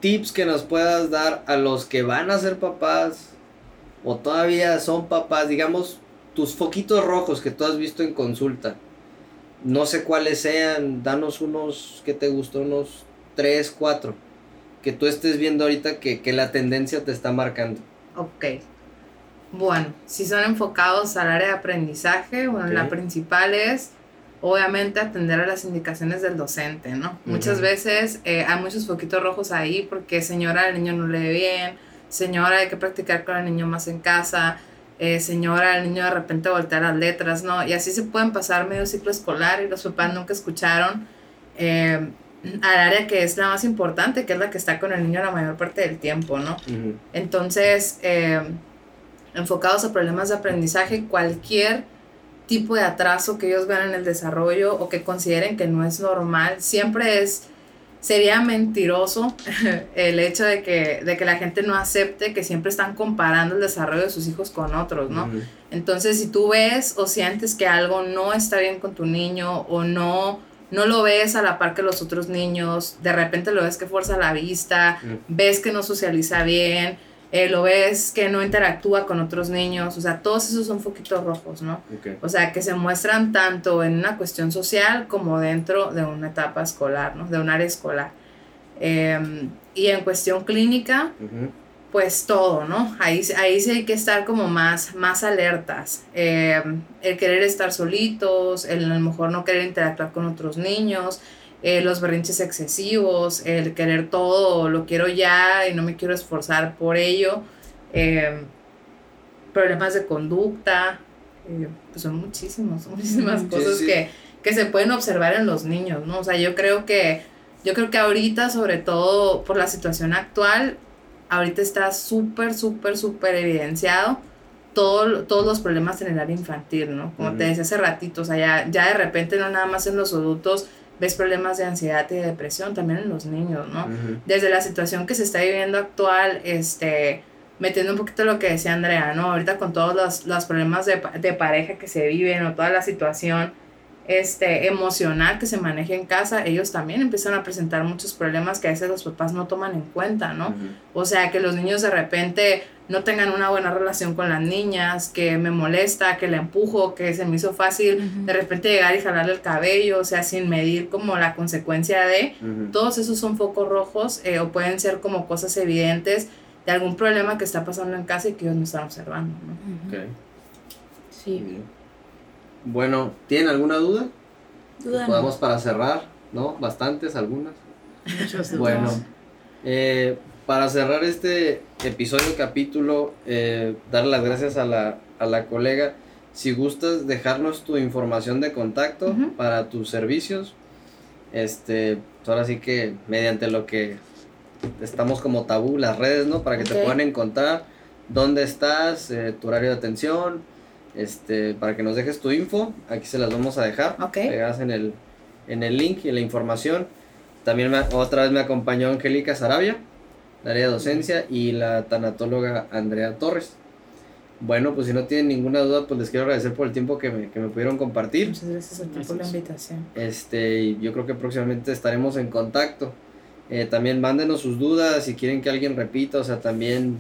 Tips que nos puedas dar a los que van a ser papás o todavía son papás, digamos, tus foquitos rojos que tú has visto en consulta, no sé cuáles sean, danos unos, ¿qué te gustó? Unos 3, 4, que tú estés viendo ahorita que, que la tendencia te está marcando. Ok. Bueno, si son enfocados al área de aprendizaje, bueno, la Ok. principal es obviamente atender a las indicaciones del docente, ¿no? Muchas veces eh, hay muchos foquitos rojos ahí porque señora, el niño no lee bien, señora, hay que practicar con el niño más en casa, eh, señora, el niño de repente voltea las letras, ¿no? Y así se pueden pasar medio ciclo escolar y los papás nunca escucharon eh, al área que es la más importante, que es la que está con el niño la mayor parte del tiempo, ¿no? Entonces, enfocados a problemas de aprendizaje, cualquier tipo de atraso que ellos vean en el desarrollo o que consideren que no es normal, siempre es, sería mentiroso el hecho de que, de que la gente no acepte que siempre están comparando el desarrollo de sus hijos con otros, ¿no? Entonces, si tú ves o sientes que algo no está bien con tu niño o no, no lo ves a la par que los otros niños, de repente lo ves que fuerza la vista, ves que no socializa bien, eh, lo ves que no interactúa con otros niños, o sea, todos esos son foquitos rojos, ¿no? O sea, que se muestran tanto en una cuestión social como dentro de una etapa escolar, ¿no? De un área escolar. Em, y en cuestión clínica, pues todo, ¿no? Ahí, ahí sí hay que estar como más, más alertas. Eh, el querer estar solitos, el a lo mejor no querer interactuar con otros niños, eh, los berrinches excesivos, el querer todo, lo quiero ya y no me quiero esforzar por ello, eh, problemas de conducta, eh, pues son muchísimos, muchísimas Sí, cosas sí. Que, que se pueden observar en los niños, ¿no? O sea, yo creo que, yo creo que ahorita, sobre todo por la situación actual, ahorita está súper, súper, súper evidenciado todo, todos los problemas en el área infantil, ¿no? Como te decía hace ratito, o sea, ya, ya de repente no nada más en los adultos ves problemas de ansiedad y de depresión, también en los niños, ¿no? Desde la situación que se está viviendo actual, este, metiendo un poquito lo que decía Andrea, ¿no? Ahorita con todos los, los problemas de, de pareja que se viven o toda la situación este, emocional que se maneja en casa, ellos también empiezan a presentar muchos problemas que a veces los papás no toman en cuenta, ¿no? O sea, que los niños de repente no tengan una buena relación con las niñas, que me molesta, que le empujo, que se me hizo fácil de repente llegar y jalarle el cabello, o sea, sin medir como la consecuencia de, Ujú. todos esos son focos rojos eh, o pueden ser como cosas evidentes de algún problema que está pasando en casa y que ellos no están observando, ¿no? Sí. Bueno, ¿tienen alguna duda? duda no. Podemos para cerrar, ¿no? Bastantes, algunas. Muchas dudas. Bueno, eh, para cerrar este episodio, capítulo, eh, darle las gracias a la, a la colega. Si gustas dejarnos tu información de contacto para tus servicios, este, pues ahora sí que mediante lo que estamos como tabú, las redes, ¿no? Para que te puedan encontrar dónde estás, eh, tu horario de atención, este, para que nos dejes tu info, aquí se las vamos a dejar, Ok. pegadas en el, en el link y en la información. También me- otra vez me acompañó Angélica Sarabia, la área de docencia, y la tanatóloga Andrea Torres. Bueno, pues si no tienen ninguna duda, pues les quiero agradecer por el tiempo que me, que me pudieron compartir. Muchas gracias a ti por la invitación. Este, yo creo que próximamente estaremos en contacto. Eh, también mándenos sus dudas si quieren que alguien repita, o sea, también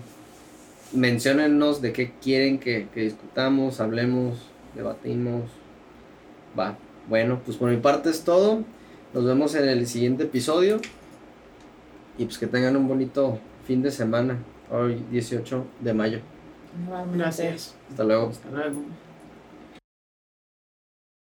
menciónennos de qué quieren que, que discutamos, hablemos, debatimos. Va. Bueno, pues por mi parte es todo. Nos vemos en el siguiente episodio. Y pues que tengan un bonito fin de semana. Hoy 18 de mayo. Gracias. Hasta luego. Hasta luego.